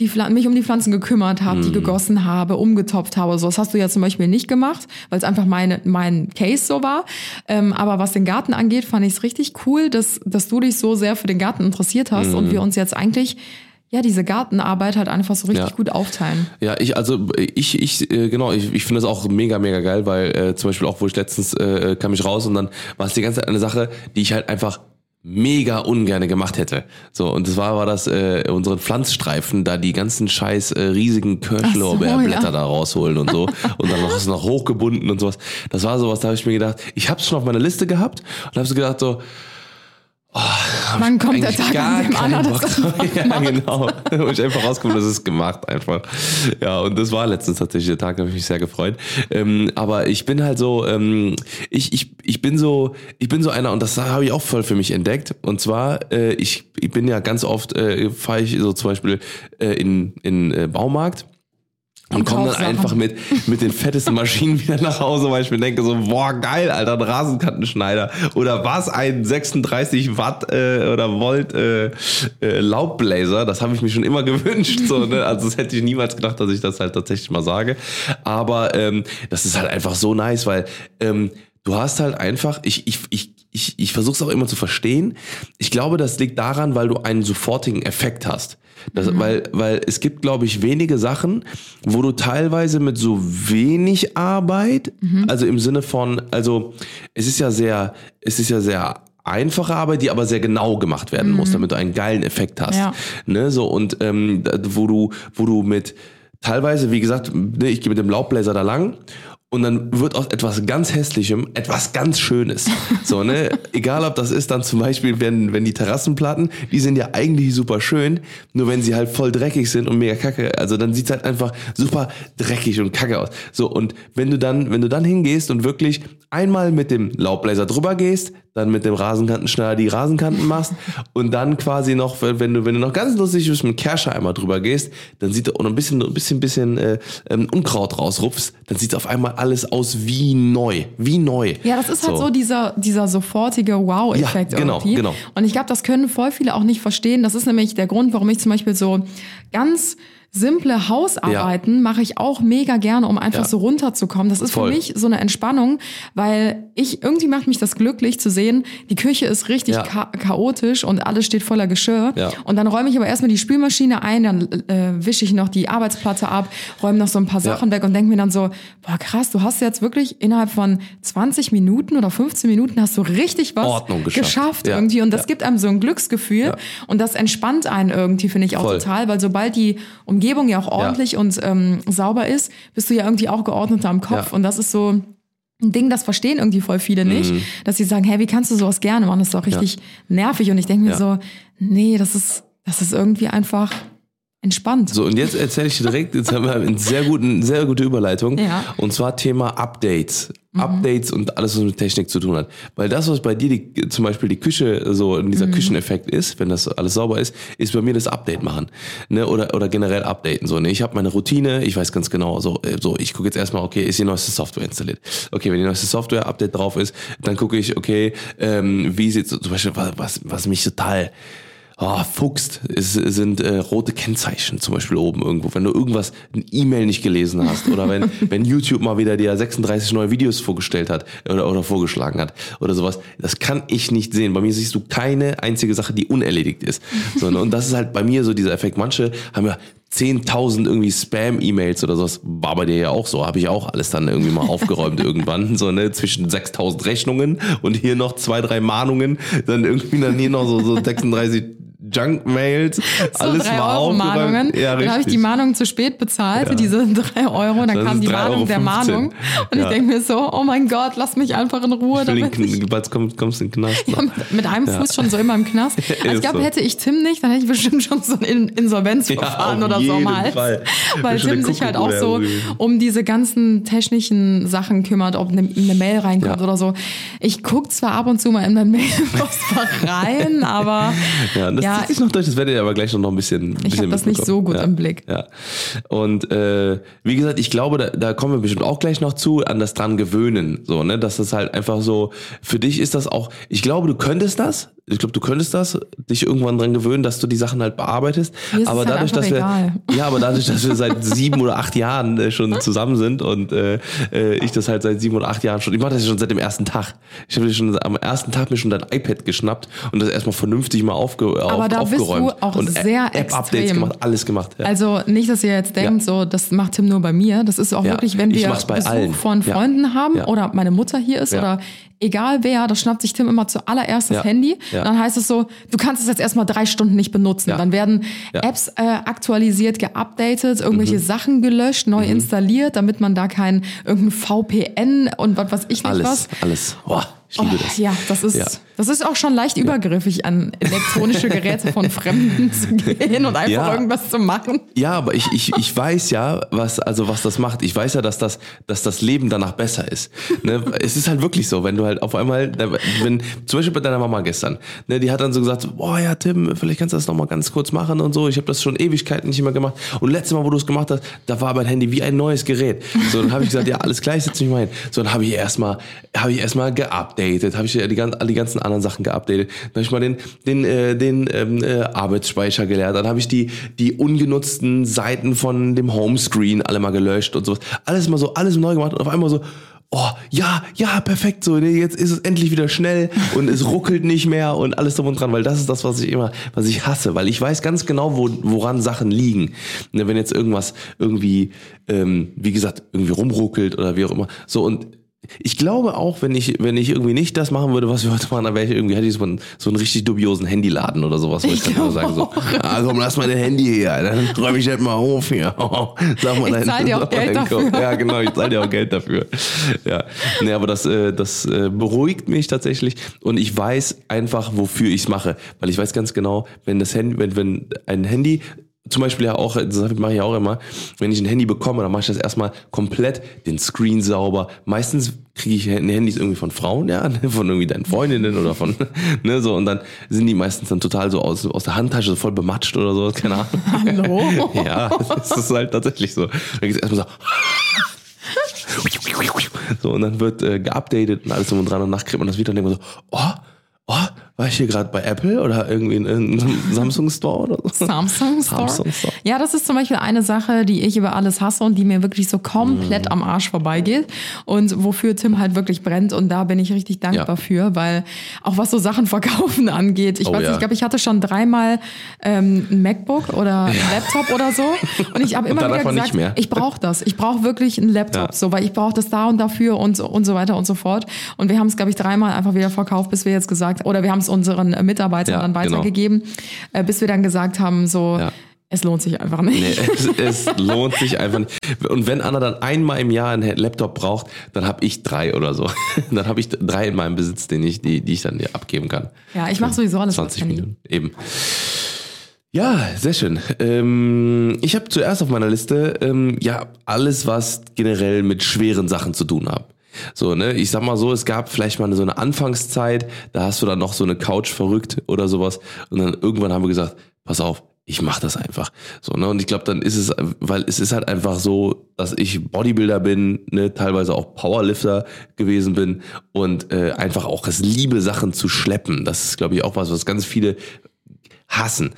die mich um die Pflanzen gekümmert habe, Mhm. die gegossen habe, umgetopft habe. So, das hast du ja zum Beispiel nicht gemacht, weil es einfach meine, mein Case so war. Ähm, aber was den Garten angeht, fand ich es richtig cool, dass, dass du dich so sehr für den Garten interessiert hast Mhm. und wir uns jetzt eigentlich ja diese Gartenarbeit halt einfach so richtig Ja. gut aufteilen. Ja, ich, also ich, ich, äh, genau, ich, ich finde das auch mega, mega geil, weil äh, zum Beispiel auch, wo ich letztens äh, kam ich raus und dann war es die ganze Zeit eine Sache, die ich halt einfach mega ungerne gemacht hätte. So, und das war, war das äh, unseren Pflanzstreifen, da die ganzen scheiß äh, riesigen Kirschlorbeerblätter ja. da rausholen und so. *laughs* und dann noch ist noch hochgebunden und sowas. Das war sowas, da habe ich mir gedacht, ich habe es schon auf meiner Liste gehabt und habe so gedacht so, Wann kommt der Tag, an dem Anna das *laughs* Ja, macht? genau. Wo ich einfach rausgekommen, das ist gemacht einfach. Ja, und das war letztens tatsächlich der Tag, da habe ich mich sehr gefreut. Ähm, aber ich bin halt so, ähm, ich, ich, ich bin so, ich bin so einer, und das habe ich auch voll für mich entdeckt. Und zwar, äh, ich, ich bin ja ganz oft, äh, fahre ich so zum Beispiel äh, in, in äh, Baumarkt. Und komme dann einfach mit, mit den fettesten Maschinen *laughs* wieder nach Hause, weil ich mir denke so, boah, geil, Alter, ein Rasenkantenschneider. Oder was, ein 36 Watt äh, oder Volt äh, äh, Laubbläser, das habe ich mir schon immer gewünscht. So, ne? Also das hätte ich niemals gedacht, dass ich das halt tatsächlich mal sage. Aber ähm, das ist halt einfach so nice, weil ähm, du hast halt einfach, ich, ich, ich, ich, ich versuche es auch immer zu verstehen. Ich glaube, das liegt daran, weil du einen sofortigen Effekt hast. Das, weil, weil es gibt, glaube ich, wenige Sachen, wo du teilweise mit so wenig Arbeit, also im Sinne von, also es ist ja sehr, es ist ja sehr einfache Arbeit, die aber sehr genau gemacht werden muss, damit du einen geilen Effekt hast. Ja. Ne, so und ähm, wo du, wo du mit teilweise, wie gesagt, ne, ich gehe mit dem Laubbläser da lang und dann wird aus etwas ganz Hässlichem etwas ganz Schönes. So, ne? *laughs* Egal ob das ist dann zum Beispiel, wenn, wenn die Terrassenplatten, die sind ja eigentlich super schön, nur wenn sie halt voll dreckig sind und mega kacke, also dann sieht's halt einfach super dreckig und kacke aus. So, und wenn du dann, wenn du dann hingehst und wirklich einmal mit dem Laubbläser drüber gehst, dann mit dem Rasenkantenschneider die Rasenkanten machst und dann quasi noch, wenn du, wenn du noch ganz lustig bist, mit dem Kerscher einmal drüber gehst, dann sieht und ein bisschen, ein bisschen, bisschen äh, ähm, Unkraut rausrupfst, dann sieht auf einmal alles aus wie neu, wie neu. Ja, das ist halt so, dieser, dieser sofortige Wow-Effekt Ja, genau, irgendwie. genau. Und ich glaube, das können voll viele auch nicht verstehen. Das ist nämlich der Grund, warum ich zum Beispiel so ganz simple Hausarbeiten mache ich auch mega gerne, um einfach Ja. so runterzukommen. Das ist Voll. für mich so eine Entspannung, weil ich irgendwie macht mich das glücklich zu sehen, die Küche ist richtig Ja. cha chaotisch und alles steht voller Geschirr. Ja. Und dann räume ich aber erstmal die Spülmaschine ein, dann äh, wische ich noch die Arbeitsplatte ab, räume noch so ein paar Ja. Sachen weg und denke mir dann so, boah krass, du hast jetzt wirklich innerhalb von 20 Minuten oder 15 Minuten hast du richtig was Ordnung geschafft. Ja. irgendwie und das Ja. gibt einem so ein Glücksgefühl Ja. und das entspannt einen irgendwie, finde ich auch Voll. total, weil sobald die Umgebung ja auch ordentlich und ähm, sauber ist, bist du ja irgendwie auch geordneter am Kopf Ja. und das ist so ein Ding, das verstehen irgendwie voll viele nicht, Mhm. dass sie sagen, hey, wie kannst du sowas gerne machen? Das ist doch richtig nervig und ich denke mir Ja. so, nee, das ist, das ist irgendwie einfach entspannt. So, und jetzt erzähle ich dir direkt, jetzt haben wir eine sehr, guten, sehr gute Überleitung. Ja. Und zwar Thema Updates. Updates und alles, was mit Technik zu tun hat. Weil das, was bei dir die, zum Beispiel die Küche, so in dieser Kücheneffekt ist, wenn das alles sauber ist, ist bei mir das Update machen. Ne? Oder, oder generell updaten. So, ne? Ich habe meine Routine, ich weiß ganz genau, so, äh, so ich gucke jetzt erstmal, okay, ist die neueste Software installiert? Okay, wenn die neueste Software-Update drauf ist, dann gucke ich, okay, ähm, wie sieht zum Beispiel, was, was mich total oh, fuchst, es sind äh, rote Kennzeichen zum Beispiel oben irgendwo. Wenn du irgendwas, ein E-Mail nicht gelesen hast oder wenn, *laughs* wenn YouTube mal wieder dir 36 neue Videos vorgestellt hat oder, oder vorgeschlagen hat oder sowas, das kann ich nicht sehen. Bei mir siehst du keine einzige Sache, die unerledigt ist. So, ne? Und das ist halt bei mir so dieser Effekt. Manche haben ja 10.000 irgendwie Spam-E-Mails oder sowas. War bei dir ja auch so. Habe ich auch alles dann irgendwie mal aufgeräumt *laughs* irgendwann. So, ne, zwischen 6.000 Rechnungen und hier noch zwei, drei Mahnungen. Dann irgendwie dann hier noch so, so 36 Junk-Mails. *laughs* So alles drei mal Euro Mahnungen. Ja, dann habe ich die Mahnung zu spät bezahlt für diese *laughs* drei Euro. Dann Das kam die 3,15 Mahnung der Euro. Mahnung. Und Ja. ich denke mir so, oh mein Gott, lass mich einfach in Ruhe. Damit den, ich Kn- bald kommst, kommst du in den Knast. noch. mit, mit einem Fuß schon so immer im Knast. *laughs* Also ich glaube, hätte ich Tim nicht, dann hätte ich bestimmt schon so ein In- Insolvenzverfahren Ja, oder so mal. Weil Tim sich halt auch so um diese ganzen technischen Sachen kümmert, ob eine, eine Mail reinkommt Ja. oder so. Ich gucke zwar ab und zu mal in mein Mailpostfach rein, aber Ja, das Ja, zieht sich noch durch, das werdet ihr aber gleich noch ein bisschen. Ich bisschen hab das nicht so gut ja. im Blick. Ja. Und äh, wie gesagt, ich glaube, da, da kommen wir bestimmt auch gleich noch zu, an das dran gewöhnen. So, ne? Dass das halt einfach so, für dich ist das auch, ich glaube, du könntest das. Ich glaube, du könntest das, dich irgendwann dran gewöhnen, dass du die Sachen halt bearbeitest. Aber halt dadurch, dass wir. egal. Ja, aber dadurch, dass wir seit *laughs* sieben oder acht Jahren äh, schon zusammen sind und äh, äh, ich das halt seit sieben oder acht Jahren schon, ich mache das ja schon seit dem ersten Tag. Ich habe schon am ersten Tag mir schon dein iPad geschnappt und das erstmal vernünftig mal aufge auf, da bist du aufgeräumt. auch und sehr App-Updates gemacht, alles gemacht. Ja. Also nicht, dass ihr jetzt denkt, so das macht Tim nur bei mir. Das ist auch Ja, wirklich, wenn wir Besuch allen. von Ja. Freunden haben Ja. oder meine Mutter hier ist Ja. oder egal wer, da schnappt sich Tim immer zuallererst das Ja. Handy. Ja. Dann heißt es so, du kannst es jetzt erstmal drei Stunden nicht benutzen. Ja. Dann werden. Apps äh, aktualisiert, geupdatet, irgendwelche Mhm. Sachen gelöscht, neu installiert, damit man da kein irgendein VPN und was weiß ich nicht alles, was. alles. Boah. Ich liebe Oh, das. Ja, das ist, Ja. das ist auch schon leicht übergriffig, an elektronische Geräte von *laughs* Fremden zu gehen und einfach Ja. irgendwas zu machen. Ja, aber ich, ich, ich weiß ja, was, also was das macht. Ich weiß ja, dass das, dass das Leben danach besser ist. Ne? Es ist halt wirklich so, wenn du halt auf einmal, wenn, zum Beispiel bei deiner Mama gestern, ne, die hat dann so gesagt, boah ja, Tim, vielleicht kannst du das nochmal ganz kurz machen und so. Ich habe das schon Ewigkeiten nicht mehr gemacht. Und letztes Mal, wo du es gemacht hast, da war mein Handy wie ein neues Gerät. So, dann habe ich gesagt, ja, alles klar, ich setze mich mal hin. So, dann habe ich erstmal, habe ich erstmal geupdatet, habe ich die, gan- die ganzen anderen Sachen geupdatet. Dann habe ich mal den, den, äh, den ähm, äh, Arbeitsspeicher geleert. Dann habe ich die, die ungenutzten Seiten von dem Homescreen alle mal gelöscht und sowas. Alles mal so, alles neu gemacht und auf einmal so, oh, ja, ja, perfekt, so, nee, jetzt ist es endlich wieder schnell und es ruckelt nicht mehr und alles drum und dran, weil das ist das, was ich immer, was ich hasse, weil ich weiß ganz genau, wo, woran Sachen liegen. Ne, wenn jetzt irgendwas irgendwie, ähm, wie gesagt, irgendwie rumruckelt oder wie auch immer, so und ich glaube auch, wenn ich, wenn ich irgendwie nicht das machen würde, was wir heute machen, dann wäre ich irgendwie, hätte ich so einen, so einen richtig dubiosen Handyladen oder sowas, wo ich, dann immer sagen so, ah, komm, lass mal den Handy her, dann räume ich das mal auf hier. *laughs* Sag mal Ich dein- zahl dir auch Geld dein dafür. Ja, genau, ich zahle dir auch Geld dafür. Ja. Nee, aber das, äh, das äh, beruhigt mich tatsächlich und ich weiß einfach, wofür ich es mache. Weil ich weiß ganz genau, wenn das Handy, wenn, wenn ein Handy zum Beispiel ja auch, das mache ich ja auch immer, wenn ich ein Handy bekomme, dann mache ich das erstmal komplett, den Screen sauber. Meistens kriege ich Handys irgendwie von Frauen, ja, *laughs* ne, von irgendwie deinen Freundinnen oder von, *laughs* ne, so, und dann sind die meistens dann total so aus, aus der Handtasche so voll bematscht oder so, keine Ahnung. Hallo? *laughs* Ja, das ist halt tatsächlich so. Da geht's erstmal so. So, und dann wird äh, geupdatet und alles drum und dran und nachts kriegt man das wieder und denkt man so, oh, oh, war ich hier gerade bei Apple oder irgendwie in, in einem *laughs* Samsung Store oder so? Samsung Store. Samsung Store. Ja, das ist zum Beispiel eine Sache, die ich über alles hasse und die mir wirklich so komplett Mhm. am Arsch vorbeigeht und wofür Tim halt wirklich brennt und da bin ich richtig dankbar Ja. für, weil auch was so Sachen verkaufen *laughs* angeht, ich Oh weiß ja. nicht, ich glaube, ich hatte schon dreimal ähm, ein MacBook oder ein Laptop oder so und ich habe *laughs* immer wieder gesagt, ich brauche das, ich brauche wirklich einen Laptop, Ja. so, weil ich brauche das da und dafür und so, und so weiter und so fort und wir haben es, glaube ich, dreimal einfach wieder verkauft, bis wir jetzt gesagt, oder wir haben es unseren äh, Mitarbeitern Ja, dann genau. weitergegeben, äh, bis wir dann gesagt haben, so, Ja. es lohnt sich einfach nicht. Nee, es, es lohnt sich einfach nicht. Und wenn Anna dann einmal im Jahr einen Laptop braucht, dann habe ich drei oder so. *laughs* Dann habe ich drei in meinem Besitz, den ich, die, die ich dann dir abgeben kann. Ja, ich mache sowieso alles 20 mit Handy. Minuten. Eben. Ja, sehr schön. Ähm, ich habe zuerst auf meiner Liste ähm, ja alles, was generell mit schweren Sachen zu tun hat. So, ne, ich sag mal so, es gab vielleicht mal so eine Anfangszeit, da hast du dann noch so eine Couch verrückt oder sowas und dann irgendwann haben wir gesagt, pass auf, ich mach das einfach. So, ne, und ich glaube, dann ist es, weil es ist halt einfach so, dass ich Bodybuilder bin, ne, teilweise auch Powerlifter gewesen bin und äh, einfach auch es liebe, Sachen zu schleppen. Das ist, glaube ich, auch was, was ganz viele hassen.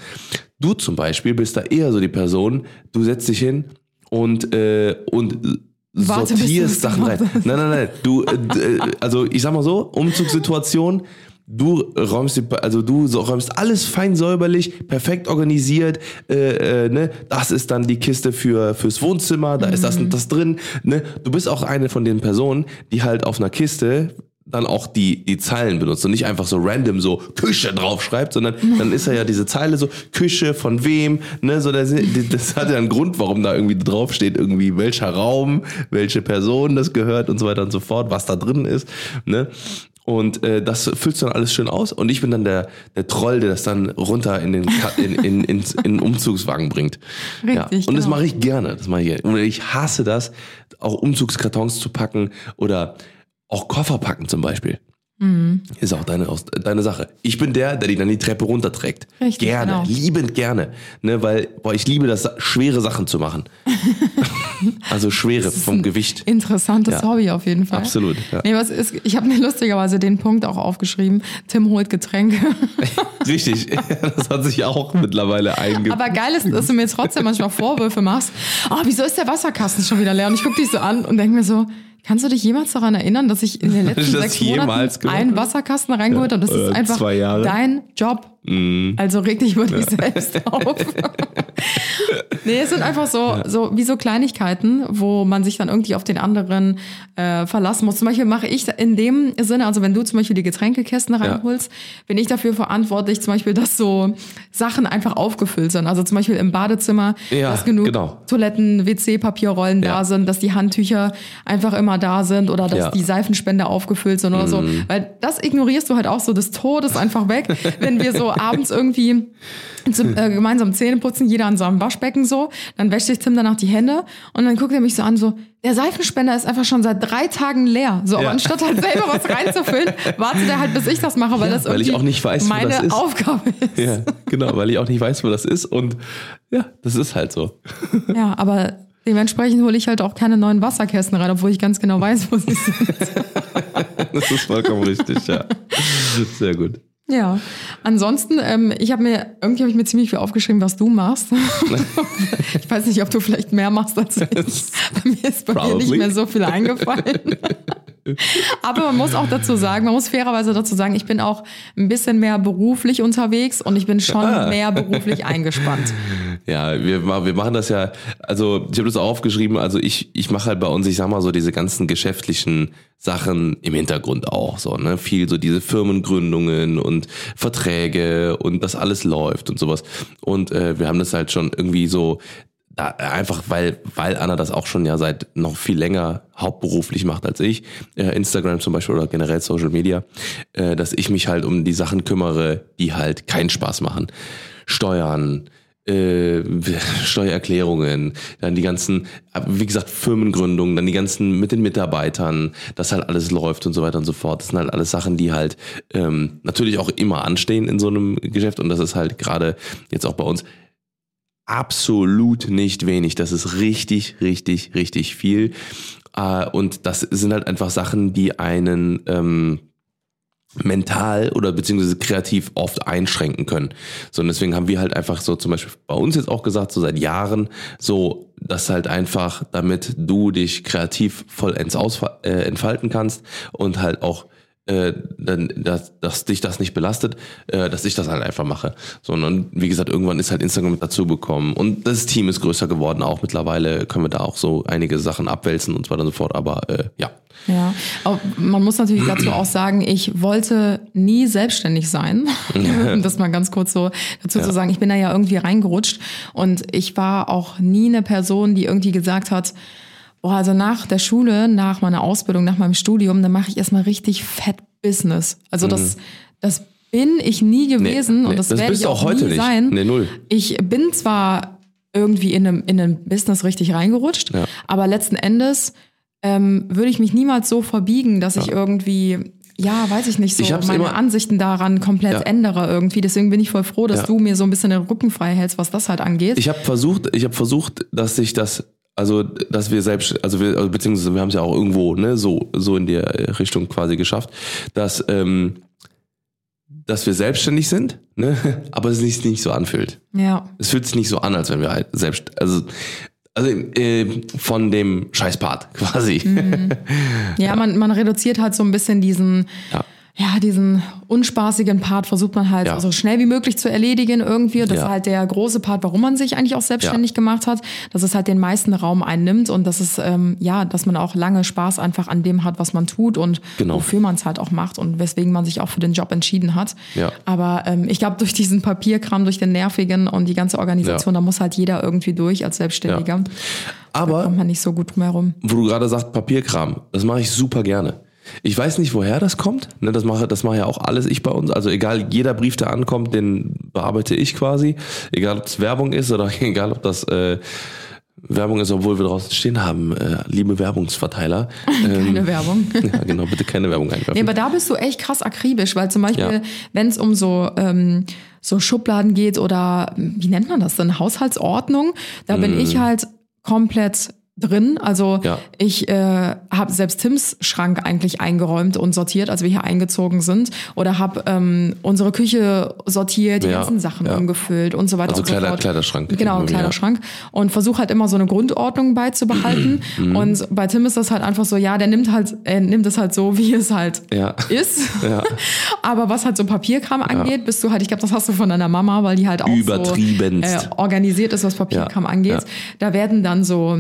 Du zum Beispiel bist da eher so die Person, du setzt dich hin und, äh, und Warte, sortierst Sachen rein. Nein, nein, nein. Du, äh, äh, also ich sag mal so, Umzugssituation, du räumst, die, also du räumst alles fein säuberlich, perfekt organisiert, äh, äh, ne? Das ist dann die Kiste für fürs Wohnzimmer, da ist das und das drin, ne? Du bist auch eine von den Personen, die halt auf einer Kiste dann auch die, die Zeilen benutzt und nicht einfach so random so Küche draufschreibt, sondern dann ist er ja diese Zeile so Küche von wem, ne, so das, das hat ja einen Grund, warum da irgendwie draufsteht, irgendwie welcher Raum, welche Person das gehört und so weiter und so fort, was da drin ist, ne. Und äh, das füllst du dann alles schön aus und ich bin dann der, der Troll, der das dann runter in den, Ka- in, in, in, in den Umzugswagen bringt. ja. Richtig, Und das genau. mache ich gerne. Das mache ich gerne. Und ich hasse das, auch Umzugskartons zu packen oder auch Koffer packen zum Beispiel. Mhm. Ist auch deine, deine Sache. Ich bin der, der die dann die Treppe runterträgt. Richtig, gerne, genau. liebend gerne. Ne, weil boah, ich liebe das, schwere Sachen zu machen. *laughs* also schwere vom Gewicht. Interessantes Ja. Hobby auf jeden Fall. Absolut, ja. Nee, was ist, ich habe mir lustigerweise den Punkt auch aufgeschrieben. Tim holt Getränke. *laughs* Richtig. *laughs* Das hat sich auch mittlerweile eingebaut. Aber geil ist, dass du mir trotzdem manchmal Vorwürfe machst. Oh, wieso ist der Wasserkasten schon wieder leer? Und ich gucke dich so an und denke mir so, kannst du dich jemals daran erinnern, dass ich in den *laughs* letzten sechs Monaten einen? Wasserkasten reingeholt habe? Das ist einfach Jahre. dein Job. Also reg dich über dich selbst *laughs* auf. nee, es sind einfach so, so wie so Kleinigkeiten, wo man sich dann irgendwie auf den anderen äh, verlassen muss. Zum Beispiel mache ich in dem Sinne, also wenn du zum Beispiel die Getränkekästen reinholst, bin ich dafür verantwortlich, zum Beispiel, dass so Sachen einfach aufgefüllt sind. Also zum Beispiel im Badezimmer, Ja, dass genug genau. Toiletten, WC-Papierrollen Ja. da sind, dass die Handtücher einfach immer da sind oder dass Ja. Mhm. die Seifenspender aufgefüllt sind oder so. Weil das ignorierst du halt auch so des Todes einfach weg, *laughs* wenn wir so abends irgendwie zum, äh, gemeinsam Zähne putzen, jeder an seinem Waschbecken so. Dann wäscht sich Tim danach die Hände und dann guckt er mich so an, so, der Seifenspender ist einfach schon seit drei Tagen leer. So, aber Ja. anstatt halt selber was reinzufüllen, *laughs* wartet er halt, bis ich das mache, weil Ja, das weil ich irgendwie auch nicht weiß, meine das ist. Aufgabe ist. Ja, genau, weil ich auch nicht weiß, wo das ist. Und ja, das ist halt so. Ja, aber dementsprechend hole ich halt auch keine neuen Wasserkästen rein, obwohl ich ganz genau weiß, wo sie sind. *laughs* Das ist vollkommen richtig, ja. Sehr gut. Ja, ansonsten, ähm, ich habe mir, irgendwie habe ich mir ziemlich viel aufgeschrieben, was du machst. *laughs* ich weiß nicht, ob du vielleicht mehr machst als ich. Bei mir ist bei mir nicht Probably. mehr so viel eingefallen. *laughs* *laughs* Aber man muss auch dazu sagen, man muss fairerweise dazu sagen, ich bin auch ein bisschen mehr beruflich unterwegs und ich bin schon Ah. mehr beruflich eingespannt. *laughs* Ja, wir, wir machen das ja, also ich habe das auch aufgeschrieben, also ich, ich mache halt bei uns, ich sag mal so, diese ganzen geschäftlichen Sachen im Hintergrund auch so, ne? Viel so diese Firmengründungen und Verträge und das alles läuft und sowas. Und äh, wir haben das halt schon irgendwie so, einfach weil, weil Anna das auch schon ja seit noch viel länger hauptberuflich macht als ich, äh, Instagram zum Beispiel oder generell Social Media, äh, dass ich mich halt um die Sachen kümmere, die halt keinen Spaß machen. Steuern, äh, Steuererklärungen, dann die ganzen, wie gesagt, Firmengründungen, dann die ganzen mit den Mitarbeitern, dass halt alles läuft und so weiter und so fort. Das sind halt alles Sachen, die halt ähm, natürlich auch immer anstehen in so einem Geschäft und das ist halt gerade jetzt auch bei uns absolut nicht wenig. Das ist richtig, richtig, richtig viel. Äh, und das sind halt einfach Sachen, die einen ähm, mental oder beziehungsweise kreativ oft einschränken können. So, und deswegen haben wir halt einfach so zum Beispiel bei uns jetzt auch gesagt, so seit Jahren, so, dass halt einfach, damit du dich kreativ vollends ausfa- äh, entfalten kannst und halt auch äh, dass, dass dich das nicht belastet, äh, dass ich das halt einfach mache. Sondern wie gesagt, irgendwann ist halt Instagram mit dazu bekommen und das Team ist größer geworden. Auch mittlerweile können wir da auch so einige Sachen abwälzen und so weiter und so fort. Aber äh, ja, Ja, aber man muss natürlich dazu auch sagen, ich wollte nie selbstständig sein. *laughs* Um das mal ganz kurz so dazu zu sagen. Ich bin da ja irgendwie reingerutscht und ich war auch nie eine Person, die irgendwie gesagt hat, boah, also nach der Schule, nach meiner Ausbildung, nach meinem Studium, dann mache ich erstmal richtig fett Business. Also das, das bin ich nie gewesen nee, und das, das werde ich auch heute nie nicht. sein. Nee, null. Ich bin zwar irgendwie in einem, in einem Business richtig reingerutscht, Ja. aber letzten Endes ähm, würde ich mich niemals so verbiegen, dass ich irgendwie, ja, weiß ich nicht, so Ich meine immer- Ansichten daran komplett Ja. ändere irgendwie. Deswegen bin ich voll froh, dass Ja. du mir so ein bisschen den Rücken frei hältst, was das halt angeht. Ich habe versucht, ich habe versucht, dass sich das, also dass wir selbst, also wir, also beziehungsweise wir haben es ja auch irgendwo, ne, so so in der Richtung quasi geschafft, dass ähm, dass wir selbstständig sind, ne, *laughs* aber es sich nicht so anfühlt. ja. Es fühlt sich nicht so an, als wenn wir halt selbst, also also äh, von dem Scheißpart *laughs* quasi. Ja, Man, man reduziert halt so ein bisschen diesen, Ja. Ja, diesen unspaßigen Part versucht man halt Ja. so schnell wie möglich zu erledigen irgendwie. Das Ja. ist halt der große Part, warum man sich eigentlich auch selbstständig gemacht hat, dass es halt den meisten Raum einnimmt und dass es, ähm, ja, dass man auch lange Spaß einfach an dem hat, was man tut und Genau. wofür man es halt auch macht und weswegen man sich auch für den Job entschieden hat. Ja. Aber ähm, ich glaube, durch diesen Papierkram, durch den nervigen und die ganze Organisation, da muss halt jeder irgendwie durch als Selbstständiger. Aber Kommt man nicht so gut drum herum. wo du gerade sagst, Papierkram, das mache ich super gerne. Ich weiß nicht, woher das kommt. Ne, das mache, das mache ja auch alles ich bei uns. Also egal, jeder Brief, der ankommt, den bearbeite ich quasi. Egal, ob es Werbung ist oder *laughs* egal, ob das äh, Werbung ist, obwohl wir draußen stehen haben, äh, liebe Werbungsverteiler. *laughs* Ähm, Keine Werbung. *laughs* ja, genau, bitte keine Werbung einwerfen. Nee, aber da bist du echt krass akribisch, weil zum Beispiel, Ja. wenn es um so, ähm, so Schubladen geht oder wie nennt man das denn, Haushaltsordnung, da bin Mhm. ich halt komplett drin. Also Ja. ich äh, habe selbst Tims Schrank eigentlich eingeräumt und sortiert, als wir hier eingezogen sind. Oder habe ähm, unsere Küche sortiert, die Ja, ganzen Sachen ja. umgefüllt und so weiter Also und so Kleider- fort. Kleiderschrank. Genau. Kleiderschrank. Und versuche halt immer so eine Grundordnung beizubehalten. *clears throat* Mhm. und bei Tim ist das halt einfach so, ja, der nimmt halt, er nimmt es halt so, wie es halt Ja. ist. *laughs* *laughs* Aber was halt so Papierkram angeht, bist du halt, ich glaube, das hast du von deiner Mama, weil die halt auch so äh, organisiert ist, was Papierkram angeht. Da werden dann so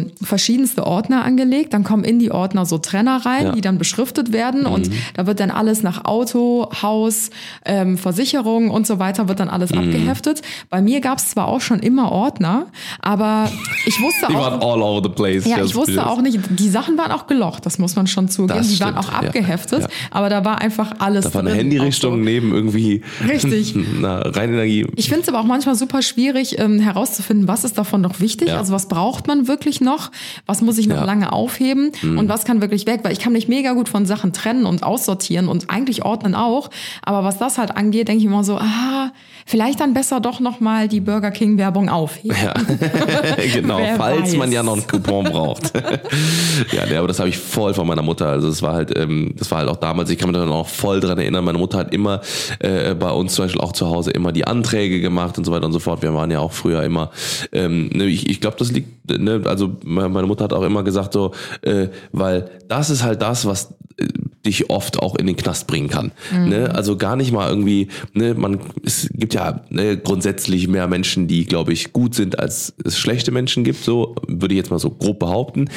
verschiedenste Ordner angelegt, dann kommen in die Ordner so Trenner rein, Ja. Mhm. die dann beschriftet werden und da wird dann alles nach Auto, Haus, ähm, Versicherung und so weiter wird dann alles Mhm. abgeheftet. Bei mir gab es zwar auch schon immer Ordner, aber ich wusste *laughs* Die auch waren all over the place. ja, ich wusste auch nicht, die Sachen waren auch gelocht, das muss man schon zugeben. Das die waren stimmt, auch ja. abgeheftet, Ja. aber da war einfach alles Da war eine Handyrichtung auch so. neben irgendwie Richtig. *laughs* na, Reinenergie. Ich finde es aber auch manchmal super schwierig ähm, herauszufinden, was ist davon noch wichtig, Ja. also was braucht man wirklich noch, was muss ich noch Ja. Mhm. lange aufheben und was kann wirklich weg, weil ich kann mich mega gut von Sachen trennen und aussortieren und eigentlich ordnen auch, aber was das halt angeht, denke ich immer so, ah, vielleicht dann besser doch noch mal die Burger King Werbung aufheben. Ja, *laughs* genau, Wer falls weiß. man ja noch einen Coupon braucht. *laughs* ja, nee, aber das habe ich voll von meiner Mutter. Also es war halt, ähm, das war halt auch damals, ich kann mich da noch voll dran erinnern, meine Mutter hat immer äh, bei uns zum Beispiel auch zu Hause immer die Anträge gemacht und so weiter und so fort. Wir waren ja auch früher immer, ähm, ne, ich, ich glaube, das liegt, ne, also me- meine Mutter hat auch immer gesagt so, äh, weil das ist halt das, was äh, dich oft auch in den Knast bringen kann. Ne? Also gar nicht mal irgendwie, ne, man, es gibt ja ne, grundsätzlich mehr Menschen, die, glaube ich, gut sind, als es schlechte Menschen gibt, so, würde ich jetzt mal so grob behaupten.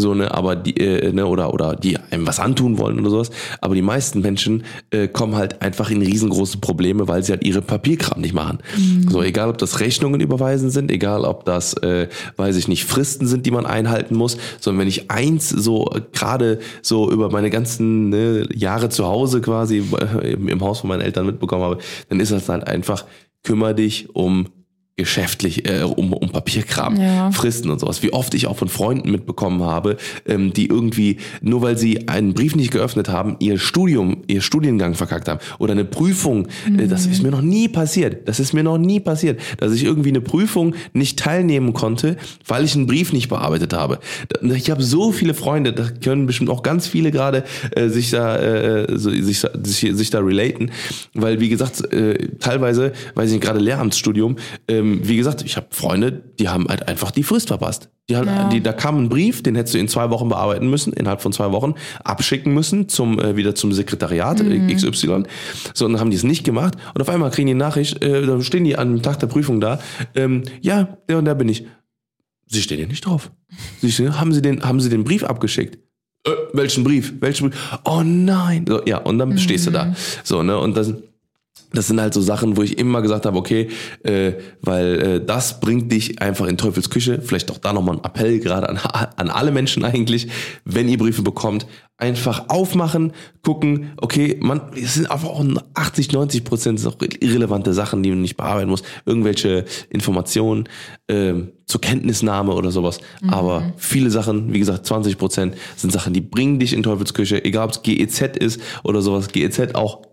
So, ne, aber die, äh, ne, oder, oder die einem was antun wollen oder sowas. Aber die meisten Menschen äh, kommen halt einfach in riesengroße Probleme, weil sie halt ihre Papierkram nicht machen. So, egal ob das Rechnungen überweisen sind, egal ob das, äh, weiß ich nicht, Fristen sind, die man einhalten muss, sondern wenn ich eins so äh, gerade so über meine ganzen ne, Jahre zu Hause quasi äh, im, im Haus von meinen Eltern mitbekommen habe, dann ist das halt einfach, kümmere dich um geschäftlich äh, um, um Papierkram, Ja. Fristen und sowas. Wie oft ich auch von Freunden mitbekommen habe, ähm, die irgendwie, nur weil sie einen Brief nicht geöffnet haben, ihr Studium, ihr Studiengang verkackt haben oder eine Prüfung. Äh, das ist mir noch nie passiert. Das ist mir noch nie passiert, dass ich irgendwie eine Prüfung nicht teilnehmen konnte, weil ich einen Brief nicht bearbeitet habe. Ich habe so viele Freunde, da können bestimmt auch ganz viele gerade äh, sich da äh, sich, sich, sich da relaten, weil wie gesagt, äh, teilweise, weiß ich nicht, gerade Lehramtsstudium, ähm, wie gesagt, ich habe Freunde, die haben halt einfach die Frist verpasst. Die, halt, Ja. die, da kam ein Brief, den hättest du in zwei Wochen bearbeiten müssen, innerhalb von zwei Wochen, abschicken müssen zum äh, wieder zum Sekretariat äh, XY. So, und dann haben die es nicht gemacht und auf einmal kriegen die Nachricht, äh, dann stehen die an dem Tag der Prüfung da, ähm, ja, der und der bin ich. Sie stehen ja nicht drauf. Sie stehen, haben Sie den, haben Sie den Brief abgeschickt? Äh, welchen Brief? Welchen Brief? Oh nein. So, ja, und dann stehst du da. So, ne, und das, das sind halt so Sachen, wo ich immer gesagt habe, okay, äh, weil äh, das bringt dich einfach in Teufels Küche. Vielleicht auch da nochmal ein Appell gerade an, *laughs* an alle Menschen eigentlich, wenn ihr Briefe bekommt, einfach aufmachen, gucken, okay, man, es sind einfach auch 80, 90 Prozent auch irrelevante Sachen, die man nicht bearbeiten muss. Irgendwelche Informationen ähm, zur Kenntnisnahme oder sowas. Aber viele Sachen, wie gesagt, 20 Prozent sind Sachen, die bringen dich in Teufels Küche, egal ob es GEZ ist oder sowas. GEZ auch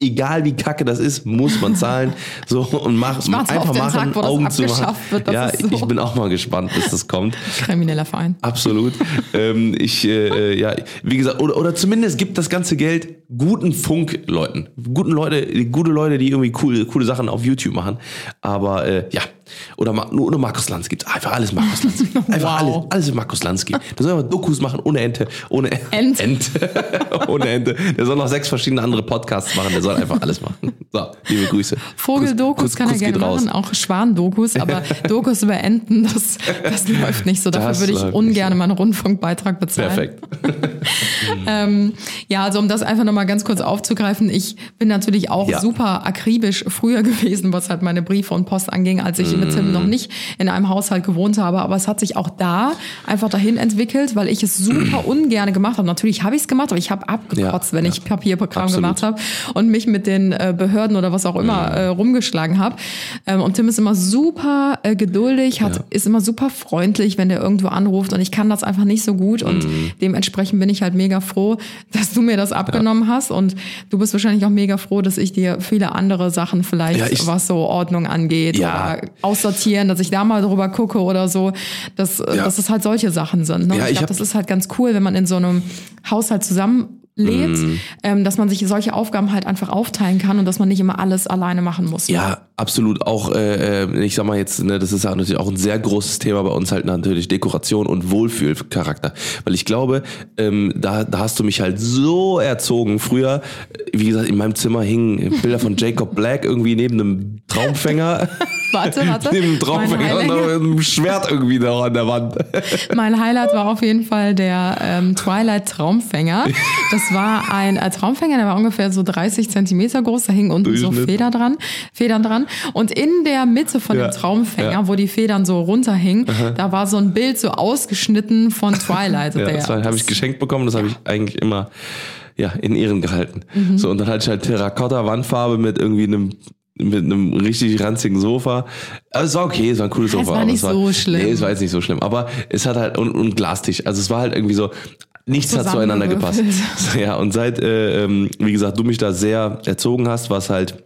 egal wie kacke das ist, muss man zahlen. *laughs* So und mach, einfach machen, Tag, Augen zu machen. wird, ja, so. ich bin auch mal gespannt, bis das kommt. Krimineller Verein. Absolut. ähm, ich, äh, äh, ja, wie gesagt, oder, oder zumindest gibt das ganze Geld guten Funkleuten. Guten Leute, gute Leute, die irgendwie coole, coole Sachen auf YouTube machen. Aber äh, ja, oder nur, nur Markus Lanz gibt Einfach alles Markus Lanz. *laughs* Einfach Wow. alles, alles Markus Lanz gibt. Der soll einfach Dokus machen ohne Ente. Ohne Ent. Ente. *laughs* ohne Ente. Der soll noch sechs verschiedene andere Podcasts machen. Der soll einfach alles machen. So, liebe Grüße. Vogeldokus Kuss- kann er Kuss gerne geht raus. machen, auch Schwandokus, aber *laughs* Dokus über Enten, das, das läuft nicht so. Dafür Das würde ich ungern meinen Rundfunkbeitrag bezahlen. Perfekt. Ähm, ja, also um das einfach nochmal ganz kurz aufzugreifen, ich bin natürlich auch Ja. super akribisch früher gewesen, was halt meine Briefe und Post anging, als ich mit. Tim noch nicht in einem Haushalt gewohnt habe. Aber es hat sich auch da einfach dahin entwickelt, weil ich es super *clears throat* ungern gemacht habe. Natürlich habe ich es gemacht, aber ich habe abgekotzt, Ja, wenn ja. ich Papierprogramm Absolut. gemacht habe und mich mit den äh, Behörden oder was auch immer äh, rumgeschlagen habe. Ähm, und Tim ist immer super äh, geduldig, hat, Ja. ist immer super freundlich, wenn der irgendwo anruft und ich kann das einfach nicht so gut und Mhm. dementsprechend bin ich halt mega froh, dass du mir das abgenommen hast und du bist wahrscheinlich auch mega froh, dass ich dir viele andere Sachen vielleicht, ich- was so Ordnung angeht Ja. oder aussortieren, dass ich da mal drüber gucke oder so, dass, Ja. dass es halt solche Sachen sind. Ne? Ja, ich ich glaube, das ist halt ganz cool, wenn man in so einem Haushalt zusammen lebt, ähm, dass man sich solche Aufgaben halt einfach aufteilen kann und dass man nicht immer alles alleine machen muss. ne? Ja, absolut. Auch, äh, äh, ich sag mal jetzt, ne, das ist ja natürlich auch ein sehr großes Thema bei uns halt natürlich Dekoration und Wohlfühlcharakter. Weil ich glaube, ähm, da, da hast du mich halt so erzogen. Früher, wie gesagt, in meinem Zimmer hingen Bilder von Jacob Black irgendwie neben einem Traumfänger. *laughs* Warte, warte. neben einem Traumfänger und einem Schwert irgendwie da an der Wand. mein Highlight war auf jeden Fall der ähm, Twilight Traumfänger. *laughs* Das war ein äh, Traumfänger, der war ungefähr so 30 Zentimeter groß. Da hingen unten so. Feder dran, Federn dran. Und in der Mitte von Ja, dem Traumfänger, ja. wo die Federn so runterhingen, da war so ein Bild so ausgeschnitten von Twilight. *laughs* Ja, das habe ich geschenkt bekommen, das habe ich eigentlich immer ja, in Ehren gehalten. Mhm. So, und dann hatte ich halt Terrakotta-Wandfarbe mit irgendwie einem mit einem richtig ranzigen Sofa. Aber es war okay, es war ein cooles Ja, es Sofa. war nicht es so schlimm. Nee, es war jetzt nicht so schlimm. Aber es hat halt, und, und Glastisch. Also es war halt irgendwie so, nichts hat zueinander gepasst. So, *laughs* Ja, und seit, äh, ähm, wie gesagt, du mich da sehr erzogen hast, was halt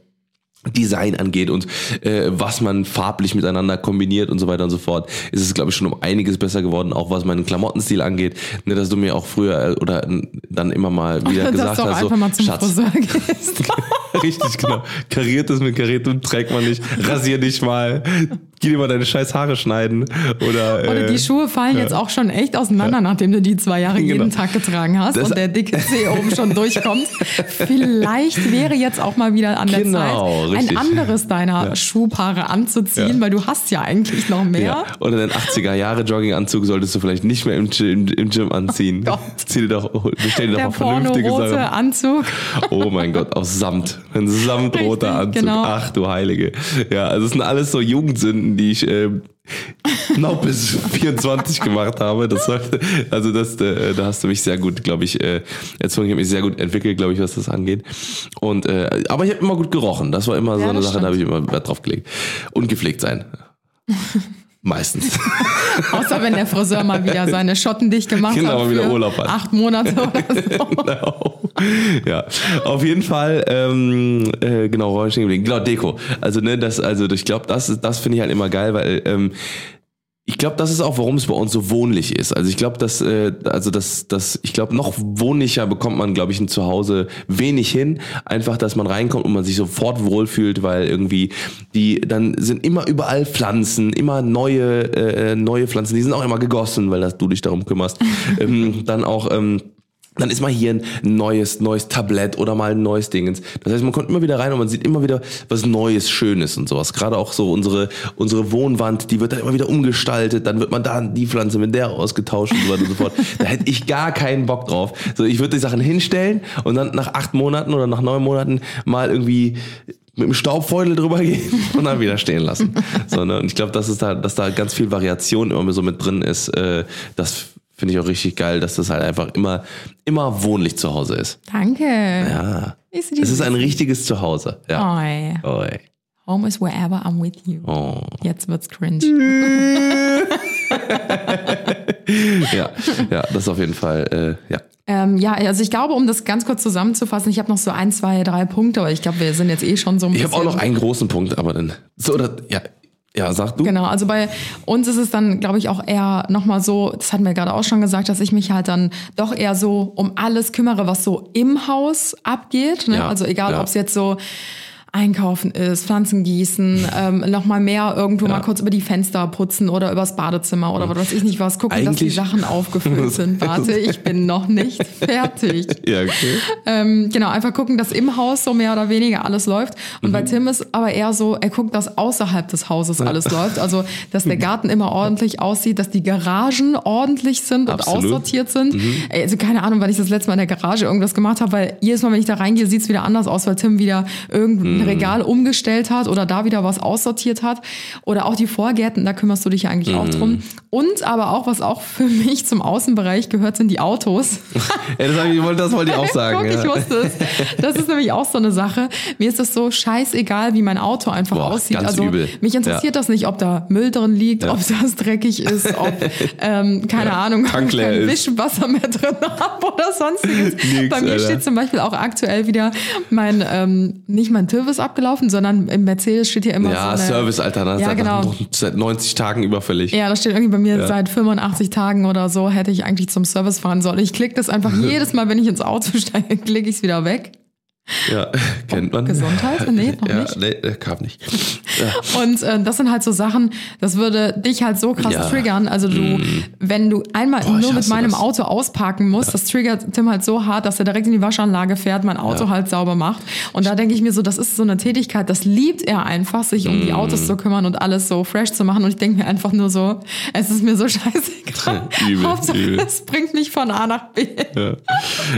Design angeht und äh, was man farblich miteinander kombiniert und so weiter und so fort, ist es, glaube ich, schon um einiges besser geworden, auch was meinen Klamottenstil angeht. Ne, dass du mir auch früher äh, oder dann immer mal *laughs* wieder dass gesagt hast, so, einfach mal zum Schatz, *laughs* richtig, genau. Kariertes mit kariertem trägt man nicht, rasier dich mal, geh dir mal deine scheiß Haare schneiden oder, Oder äh, die Schuhe fallen jetzt auch schon echt auseinander, nachdem du die zwei Jahre *laughs* jeden Genau. Tag getragen hast Das- und der dicke Zeh oben schon *laughs* durchkommt. Vielleicht wäre jetzt auch mal wieder an der Genau, Zeit, richtig. ein anderes deiner Schuhpaare anzuziehen, Ja. weil du hast ja eigentlich noch mehr. Ja. Oder den 80er Jahre Jogginganzug solltest du vielleicht nicht mehr im Gym, im Gym anziehen. Gott. Zieh dir doch, bestell dir doch mal vernünftige Sachen. Anzug. Oh mein Gott, aus Samt. Ein *laughs* samtroter Anzug. genau. Ach du Heilige. Ja, also es sind alles so Jugendsünden, die ich äh, noch bis 24 gemacht habe. Das sollte, also das, äh, da hast du mich sehr gut, glaube ich, äh, erzogen. Ich habe mich sehr gut entwickelt, glaube ich, was das angeht. Und äh, aber ich habe immer gut gerochen. Das war immer so Ja, eine das Sache, da habe ich stimmt. immer Wert drauf gelegt. Und gepflegt sein. *laughs* Meistens. *laughs* Außer wenn der Friseur mal wieder seine Schotten dicht gemacht Genau, hat. mal wieder Urlaub hat. Acht Monate oder *laughs* so. genau. Ja, auf jeden Fall, ähm, äh, genau, wo war ich stehen geblieben? Genau, Deko. Also, ne, das, also ich glaube, das, das finde ich halt immer geil, weil ähm, ich glaube, das ist auch, warum es bei uns so wohnlich ist. Also ich glaube, dass, äh, also das, das, ich glaube, noch wohnlicher bekommt man, glaube ich, ein Zuhause wenig hin. Einfach, dass man reinkommt und man sich sofort wohlfühlt, weil irgendwie die, dann sind immer überall Pflanzen, immer neue, äh, neue Pflanzen. Die sind auch immer gegossen, weil das, du dich darum kümmerst. *laughs* ähm, dann auch ähm, dann ist mal hier ein neues, neues Tablett oder mal ein neues Dingens. Das heißt, man kommt immer wieder rein und man sieht immer wieder was Neues, Schönes und sowas. Gerade auch so unsere, unsere Wohnwand, die wird dann immer wieder umgestaltet, dann wird man da die Pflanze mit der ausgetauscht und so weiter und so fort. *laughs* Da hätte ich gar keinen Bock drauf. So, ich würde die Sachen hinstellen und dann nach acht Monaten oder nach neun Monaten mal irgendwie mit dem Staubfeudel drüber gehen *laughs* und dann wieder stehen lassen. So, ne? Und ich glaube, dass es da, dass da ganz viel Variation immer so mit drin ist, äh, das finde ich auch richtig geil, dass das halt einfach immer, immer wohnlich zu Hause ist. Danke. Ja. Ist Es ist ein richtiges Zuhause. Ja. Oi. Oi. Home is wherever I'm with you. Oh. Jetzt wird's cringe. *laughs* Ja, ja, das ist auf jeden Fall, äh, ja. Ähm, ja, also ich glaube, um das ganz kurz zusammenzufassen, ich habe noch so ein, zwei, drei Punkte, aber ich glaube, wir sind jetzt eh schon so ein Ich bisschen. habe auch noch einen großen Punkt, aber dann. So, oder, ja, ja, sag du. Genau, also bei uns ist es dann, glaube ich, auch eher nochmal so, das hatten wir gerade auch schon gesagt, dass ich mich halt dann doch eher so um alles kümmere, was so im Haus abgeht. Ne? Ja, also egal, ja. ob es jetzt so Einkaufen ist, Pflanzen gießen, ähm, nochmal mehr irgendwo mal kurz über die Fenster putzen oder übers Badezimmer oder was weiß ich nicht was, gucken, dass die Eigentlich- Sachen aufgefüllt *laughs* sind. Warte, ich bin noch nicht *laughs* fertig. Ja, okay. Ähm, genau, einfach gucken, dass im Haus so mehr oder weniger alles läuft. Und Mhm. bei Tim ist aber eher so, er guckt, dass außerhalb des Hauses alles läuft. Also, dass der *laughs* Garten immer ordentlich aussieht, dass die Garagen ordentlich sind und Absolut. Mhm. aussortiert sind. Ey, Also keine Ahnung, weil ich das letzte Mal in der Garage irgendwas gemacht habe, weil jedes Mal, wenn ich da reingehe, sieht's wieder anders aus, weil Tim wieder irgendein Mhm. Regal umgestellt hat oder da wieder was aussortiert hat. Oder auch die Vorgärten, da kümmerst du dich ja eigentlich auch Mhm. drum. Und aber auch, was auch für mich zum Außenbereich gehört, sind die Autos. *laughs* Ja, das, ich, wollte- das wollte ich auch sagen. Guck, ich ja. wusste es. Das ist nämlich auch so eine Sache. Mir ist es so scheißegal, wie mein Auto einfach Boah, aussieht. also übel. mich interessiert das nicht, ob da Müll drin liegt, ob das dreckig ist, ob ähm, keine Ahnung, ob ich kein. Wischwasser mehr drin *laughs* habe oder sonstiges. Nix, Bei mir Alter. steht zum Beispiel auch aktuell wieder mein ähm, nicht mein Service abgelaufen, sondern im Mercedes steht hier immer Ja, so eine, Service, Alter, das Ja, ist genau. seit 90 Tagen überfällig. Ja, das steht irgendwie bei mir seit 85 Tagen oder so, hätte ich eigentlich zum Service fahren sollen. Ich klicke das einfach *laughs* jedes Mal, wenn ich ins Auto steige, *laughs* klicke ich es wieder weg. Ja, *laughs* kennt man. Gesundheit? Nee, *laughs* noch ja, nicht. Nee, kam nicht. Ja. *laughs* Und äh, das sind halt so Sachen, das würde dich halt so krass Ja. Mm. triggern. Also du, wenn du einmal Boah, nur mit meinem das. Auto ausparken musst, das triggert Tim halt so hart, dass er direkt in die Waschanlage fährt, mein Auto Ja. halt sauber macht. Und da denke ich mir so, das ist so eine Tätigkeit, das liebt er einfach, sich um Mm. die Autos zu kümmern und alles so fresh zu machen. Und ich denke mir einfach nur so, es ist mir so scheißegal. Übel, Hauptsache, übel. es bringt mich von A nach B. Ja.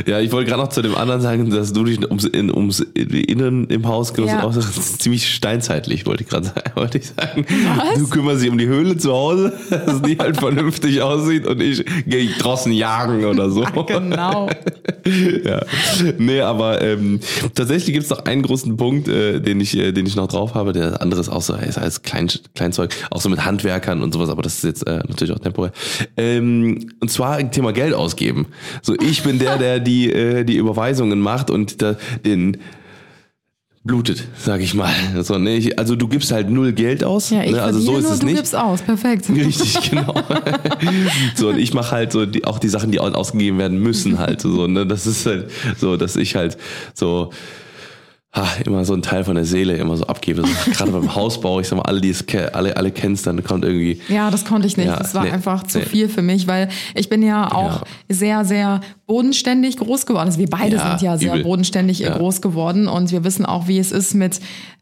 ja, ich wollte gerade noch zu dem anderen sagen, dass du dich ums, in, ums Innen im Haus kümmerst. Ja. Auch ziemlich steinzeitlich, wollte ich gerade *laughs* sagen. Wollte ich sagen. Was? Du kümmerst dich um die Höhle zu Hause, *laughs* dass die halt vernünftig aussieht und ich gehe draußen jagen oder so. Genau. *laughs* *laughs* ja. Nee, aber ähm, tatsächlich gibt es noch einen großen Punkt, äh, den, ich, äh, den ich noch drauf habe. Der andere ist auch so, ist als Klein, Kleinzeug, auch so mit Handwerkern und sowas, aber das ist jetzt äh, natürlich auch temporär. Ähm, und zwar Thema Geld ausgeben. So, ich bin der, der die, äh, die Überweisungen macht und da, den blutet, sag ich mal. So, ne? ich, also du gibst halt null Geld aus. Ja, ich ne? Also so ist nur, es du nicht. gibst aus. Perfekt. *laughs* Richtig, genau. *laughs* so, und ich mache halt so die, auch die Sachen, die au- ausgegeben werden müssen halt. So, ne? Das ist halt so, dass ich halt so ha, immer so einen Teil von der Seele immer so abgebe. So, *laughs* Gerade beim Hausbau, ich sag mal, alle, die es alle, alle kennst, dann kommt irgendwie. Ja, das konnte ich nicht. Ja, das war nee, einfach zu nee. viel für mich, weil ich bin ja auch sehr, sehr bodenständig groß geworden. Also wir beide Ja, sind ja sehr übel. bodenständig Ja. groß geworden und wir wissen auch, wie es ist, mit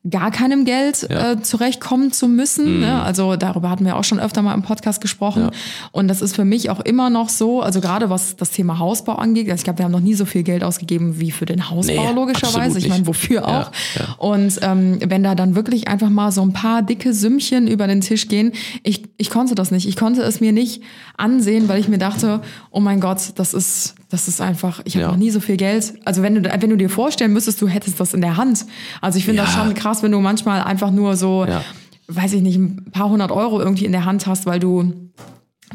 gar keinem Geld Ja. Mhm. äh, zurechtkommen zu müssen. Ne? Also darüber hatten wir auch schon öfter mal im Podcast gesprochen. Und das ist für mich auch immer noch so, also gerade was das Thema Hausbau angeht, also ich glaube, wir haben noch nie so viel Geld ausgegeben wie für den Hausbau, Nee, logischerweise. Ich meine, wofür auch? Und ähm, wenn da dann wirklich einfach mal so ein paar dicke Sümmchen über den Tisch gehen, ich, ich konnte das nicht. Ich konnte es mir nicht ansehen, weil ich mir dachte, oh mein Gott, das ist, das ist einfach, ich habe Ja. noch nie so viel Geld. Also wenn du, wenn du dir vorstellen müsstest, du hättest das in der Hand. Also ich finde das Ja. schon krass, wenn du manchmal einfach nur so, Ja. weiß ich nicht, ein paar hundert Euro irgendwie in der Hand hast, weil du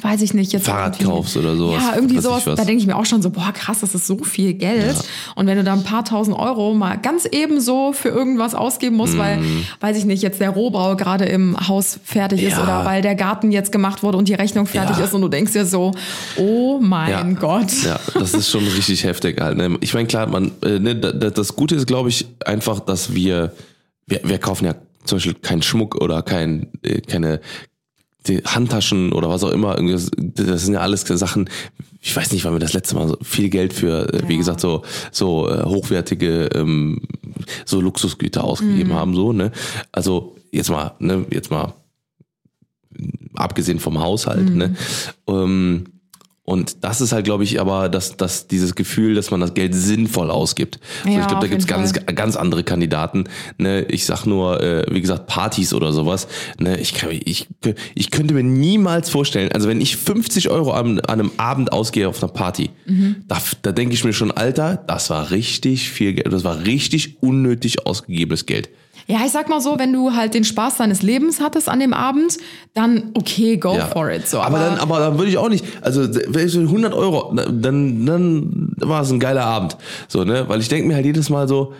weiß ich nicht, jetzt Fahrrad kaufst oder sowas, Ja, irgendwie sowas. was. Da denke ich mir auch schon so, boah, krass, das ist so viel Geld. Und wenn du da ein paar tausend Euro mal ganz ebenso für irgendwas ausgeben musst, weil, Mhm. weiß ich nicht, jetzt der Rohbau gerade im Haus fertig ist Ja. oder weil der Garten jetzt gemacht wurde und die Rechnung fertig Ja. ist und du denkst dir so, oh mein Gott. Ja, das ist schon richtig heftig halt. Ne? Ich meine, klar, man, äh, ne, da- da- das Gute ist, glaube ich, einfach, dass wir, wir, wir kaufen ja zum Beispiel keinen Schmuck oder kein, äh, keine die Handtaschen oder was auch immer. Das, sind ja alles Sachen. Ich weiß nicht, wann wir das letzte Mal so viel Geld für, äh, wie Ja. gesagt, so so äh, hochwertige ähm, so Luxusgüter ausgegeben haben. So ne. Also jetzt mal, ne, jetzt mal abgesehen vom Haushalt. Ne? Ähm, und das ist halt, glaube ich, aber dass dass dieses Gefühl, dass man das Geld sinnvoll ausgibt. Also Ja, ich glaube, da gibt's ganz, Fall. ganz andere Kandidaten. Ne? Ich sag nur, äh, wie gesagt, Partys oder sowas. Ne? Ich, kann, ich, ich könnte mir niemals vorstellen, also wenn ich 50 Euro an, an einem Abend ausgehe auf einer Party, Mhm. da, da denke ich mir schon, Alter, das war richtig viel Geld. Das war richtig unnötig ausgegebenes Geld. Ja, ich sag mal so, wenn du halt den Spaß deines Lebens hattest an dem Abend, dann okay, go Ja. for it. So, aber, dann, aber dann würde ich auch nicht, also wenn ich so 100 Euro, dann, dann war es ein geiler Abend. So, ne? Weil ich denke mir halt jedes Mal so,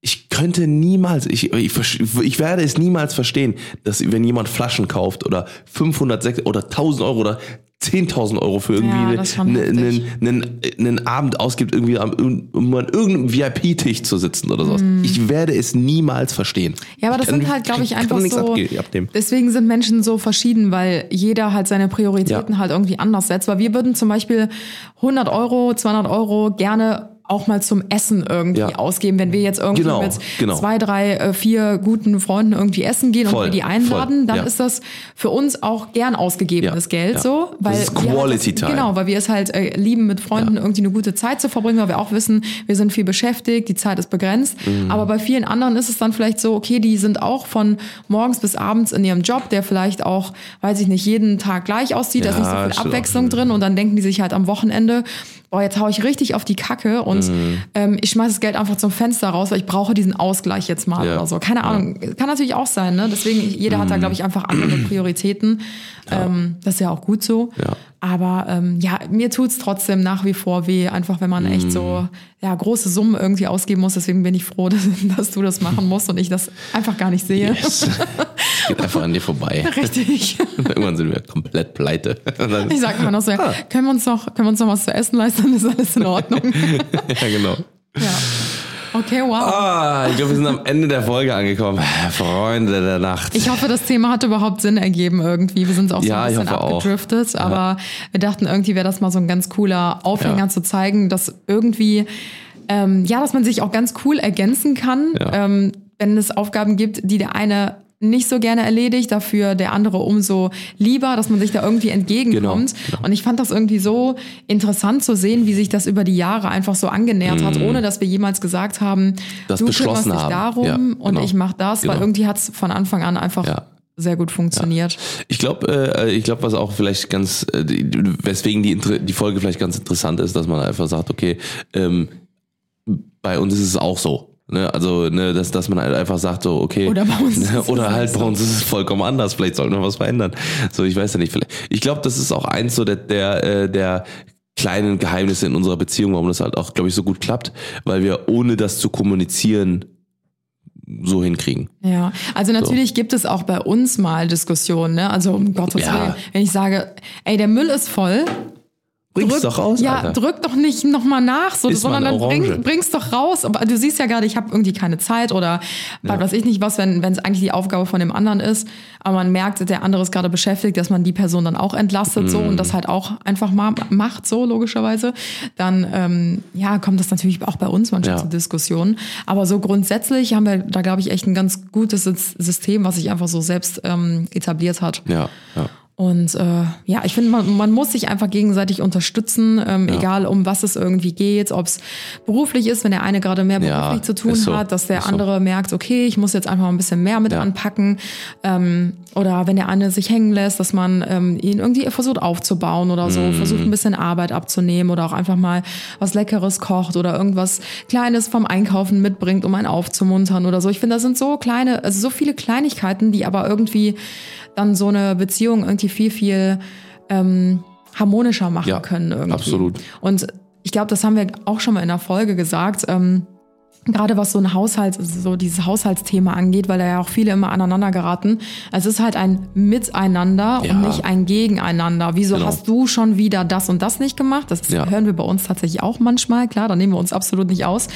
ich könnte niemals, ich, ich, ich werde es niemals verstehen, dass wenn jemand Flaschen kauft oder 500, 600 oder 1000 Euro oder 10.000 Euro für irgendwie Ja, einen, einen, einen Abend ausgibt, irgendwie am, um an irgendeinem VIP-Tisch zu sitzen oder sowas. Ich werde es niemals verstehen. Mm. Ja, aber das Ich kann- sind halt, glaube ich, einfach so. Deswegen sind Menschen so verschieden, weil jeder halt seine Prioritäten Ja. halt irgendwie anders setzt. Weil wir würden zum Beispiel 100 Euro, 200 Euro gerne auch mal zum Essen irgendwie Ja. ausgeben, wenn wir jetzt irgendwie Genau, mit genau. zwei, drei, äh, vier guten Freunden irgendwie essen gehen Voll, und wir die einladen, voll, dann ja. ist das für uns auch gern ausgegebenes Ja, Geld so, weil Das ist halt Quality Time. Genau, weil wir es halt äh, lieben, mit Freunden irgendwie eine gute Zeit zu verbringen, weil wir auch wissen, wir sind viel beschäftigt, die Zeit ist begrenzt. Mhm. Aber bei vielen anderen ist es dann vielleicht so, okay, die sind auch von morgens bis abends in ihrem Job, der vielleicht auch, weiß ich nicht, jeden Tag gleich aussieht, da ist nicht so viel. Abwechslung drin und dann denken die sich halt am Wochenende, boah, jetzt hau ich richtig auf die Kacke und Mhm. ähm, ich schmeiß das Geld einfach zum Fenster raus, weil ich brauche diesen Ausgleich jetzt mal Ja. oder so. Keine Ahnung, kann natürlich auch sein, ne? Deswegen, jeder hat da, Mhm. glaube ich, einfach andere Prioritäten. Ähm, das ist ja auch gut so. Aber ähm, ja, mir tut's trotzdem nach wie vor weh, einfach wenn man echt Mhm. so ja, große Summen irgendwie ausgeben muss. Deswegen bin ich froh, *laughs* dass, dass du das machen musst und ich das einfach gar nicht sehe. Yes. *laughs* Geht einfach an dir vorbei. Richtig. *laughs* Irgendwann sind wir komplett pleite. Und Ich sag immer noch so, Ah. können wir uns noch, können wir uns noch was zu essen leisten, dann ist alles in Ordnung. ja, genau. ja. Okay, wow. Ah, ich glaube, wir sind am Ende der Folge angekommen. Freunde der Nacht. Ich hoffe, das Thema hat überhaupt Sinn ergeben irgendwie. Wir sind auch so Ja, ein bisschen hoffe auch. abgedriftet, aber wir dachten irgendwie wäre das mal so ein ganz cooler Aufhänger Ja. zu zeigen, dass irgendwie, ähm, ja, dass man sich auch ganz cool ergänzen kann, Ja. ähm, wenn es Aufgaben gibt, die der eine nicht so gerne erledigt, dafür der andere umso lieber, dass man sich da irgendwie entgegenkommt. Genau, genau. Und ich fand das irgendwie so interessant zu sehen, wie sich das über die Jahre einfach so angenähert hat, ohne dass wir jemals gesagt haben, Mhm. Das du kümmerst dich haben. darum Ja, und genau. ich mach das, weil Genau. irgendwie hat es von Anfang an einfach Ja. sehr gut funktioniert. Ich glaube, äh, ich glaube, was auch vielleicht ganz, äh, weswegen die, die Folge vielleicht ganz interessant ist, dass man einfach sagt, okay, ähm, bei uns ist es auch so. Ne? Also, ne, dass, dass man halt einfach sagt, so, okay. Oder bei uns *laughs* es Oder halt bei so. uns ist es vollkommen anders. Vielleicht sollten wir was verändern. So, ich weiß ja nicht. Vielleicht. Ich glaube, das ist auch eins so der, der, äh, der kleinen Geheimnisse in unserer Beziehung, warum das halt auch, glaube ich, so gut klappt, weil wir ohne das zu kommunizieren so hinkriegen. Ja, also natürlich gibt es auch bei uns mal Diskussionen, ne? Also um Gottes Ja. Willen, wenn ich sage, ey, der Müll ist voll. Bring's doch raus, Ja, Alter. drück doch nicht nochmal nach, so, sondern dann bring, bring's doch raus. Aber du siehst ja gerade, ich habe irgendwie keine Zeit oder was weiß ich nicht was, wenn wenn es eigentlich die Aufgabe von dem anderen ist. Aber man merkt, der andere ist gerade beschäftigt, dass man die Person dann auch entlastet so und das halt auch einfach mal macht, so logischerweise. Dann ähm, ja, kommt das natürlich auch bei uns manchmal Ja. zu Diskussionen. Aber so grundsätzlich haben wir da, glaube ich, echt ein ganz gutes Sys- System, was sich einfach so selbst ähm, etabliert hat. Ja, ja. Und äh, ja, ich finde, man, man muss sich einfach gegenseitig unterstützen, ähm, egal um was es irgendwie geht, ob es beruflich ist, wenn der eine gerade mehr Ja, beruflich zu tun so, hat, dass der ist so. andere merkt, okay, ich muss jetzt einfach mal ein bisschen mehr mit Ja. anpacken. Ähm, oder wenn der eine sich hängen lässt, dass man ähm, ihn irgendwie versucht aufzubauen oder so, Mhm. versucht ein bisschen Arbeit abzunehmen oder auch einfach mal was Leckeres kocht oder irgendwas Kleines vom Einkaufen mitbringt, um einen aufzumuntern oder so. Ich finde, das sind so kleine, also so viele Kleinigkeiten, die aber irgendwie dann so eine Beziehung irgendwie viel, viel ähm, harmonischer machen Ja, können irgendwie. absolut. Und ich glaube, das haben wir auch schon mal in der Folge gesagt. Ähm, Gerade was so ein Haushalt, so dieses Haushaltsthema angeht, weil da ja auch viele immer aneinander geraten. Es ist halt ein Miteinander Ja. und nicht ein Gegeneinander. Wieso Genau. hast du schon wieder das und das nicht gemacht? Das Ja. hören wir bei uns tatsächlich auch manchmal. Klar, da nehmen wir uns absolut nicht aus.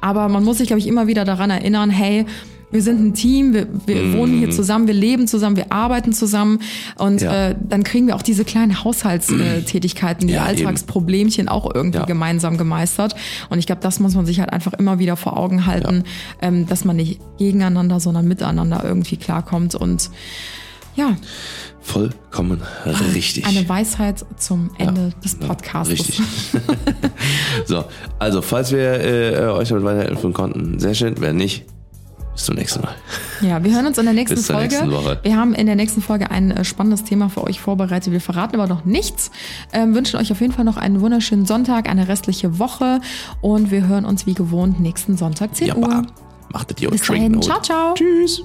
Aber man muss sich, glaube ich, immer wieder daran erinnern, hey, wir sind ein Team, wir, wir Mhm. wohnen hier zusammen, wir leben zusammen, wir arbeiten zusammen und Ja. äh, dann kriegen wir auch diese kleinen Haushaltstätigkeiten, die Ja, eben. Alltagsproblemchen auch irgendwie Ja. gemeinsam gemeistert. Und ich glaube, das muss man sich halt einfach immer wieder vor Augen halten, ähm, dass man nicht gegeneinander, sondern miteinander irgendwie klarkommt und ja, Vollkommen richtig. eine Weisheit zum Ende des Ja, Podcasts. Richtig. *laughs* so, also, falls wir äh, euch damit weiterhelfen konnten, sehr schön. Wenn nicht, bis zum nächsten Mal. Ja, wir hören uns in der nächsten Bis zur Folge. nächsten Woche. Wir haben in der nächsten Folge ein äh, spannendes Thema für euch vorbereitet. Wir verraten aber noch nichts. Ähm, wünschen euch auf jeden Fall noch einen wunderschönen Sonntag, eine restliche Woche und wir hören uns wie gewohnt nächsten Sonntag 10 Ja, Uhr. Macht es ihr Bis dahin. Ciao, ciao. Tschüss.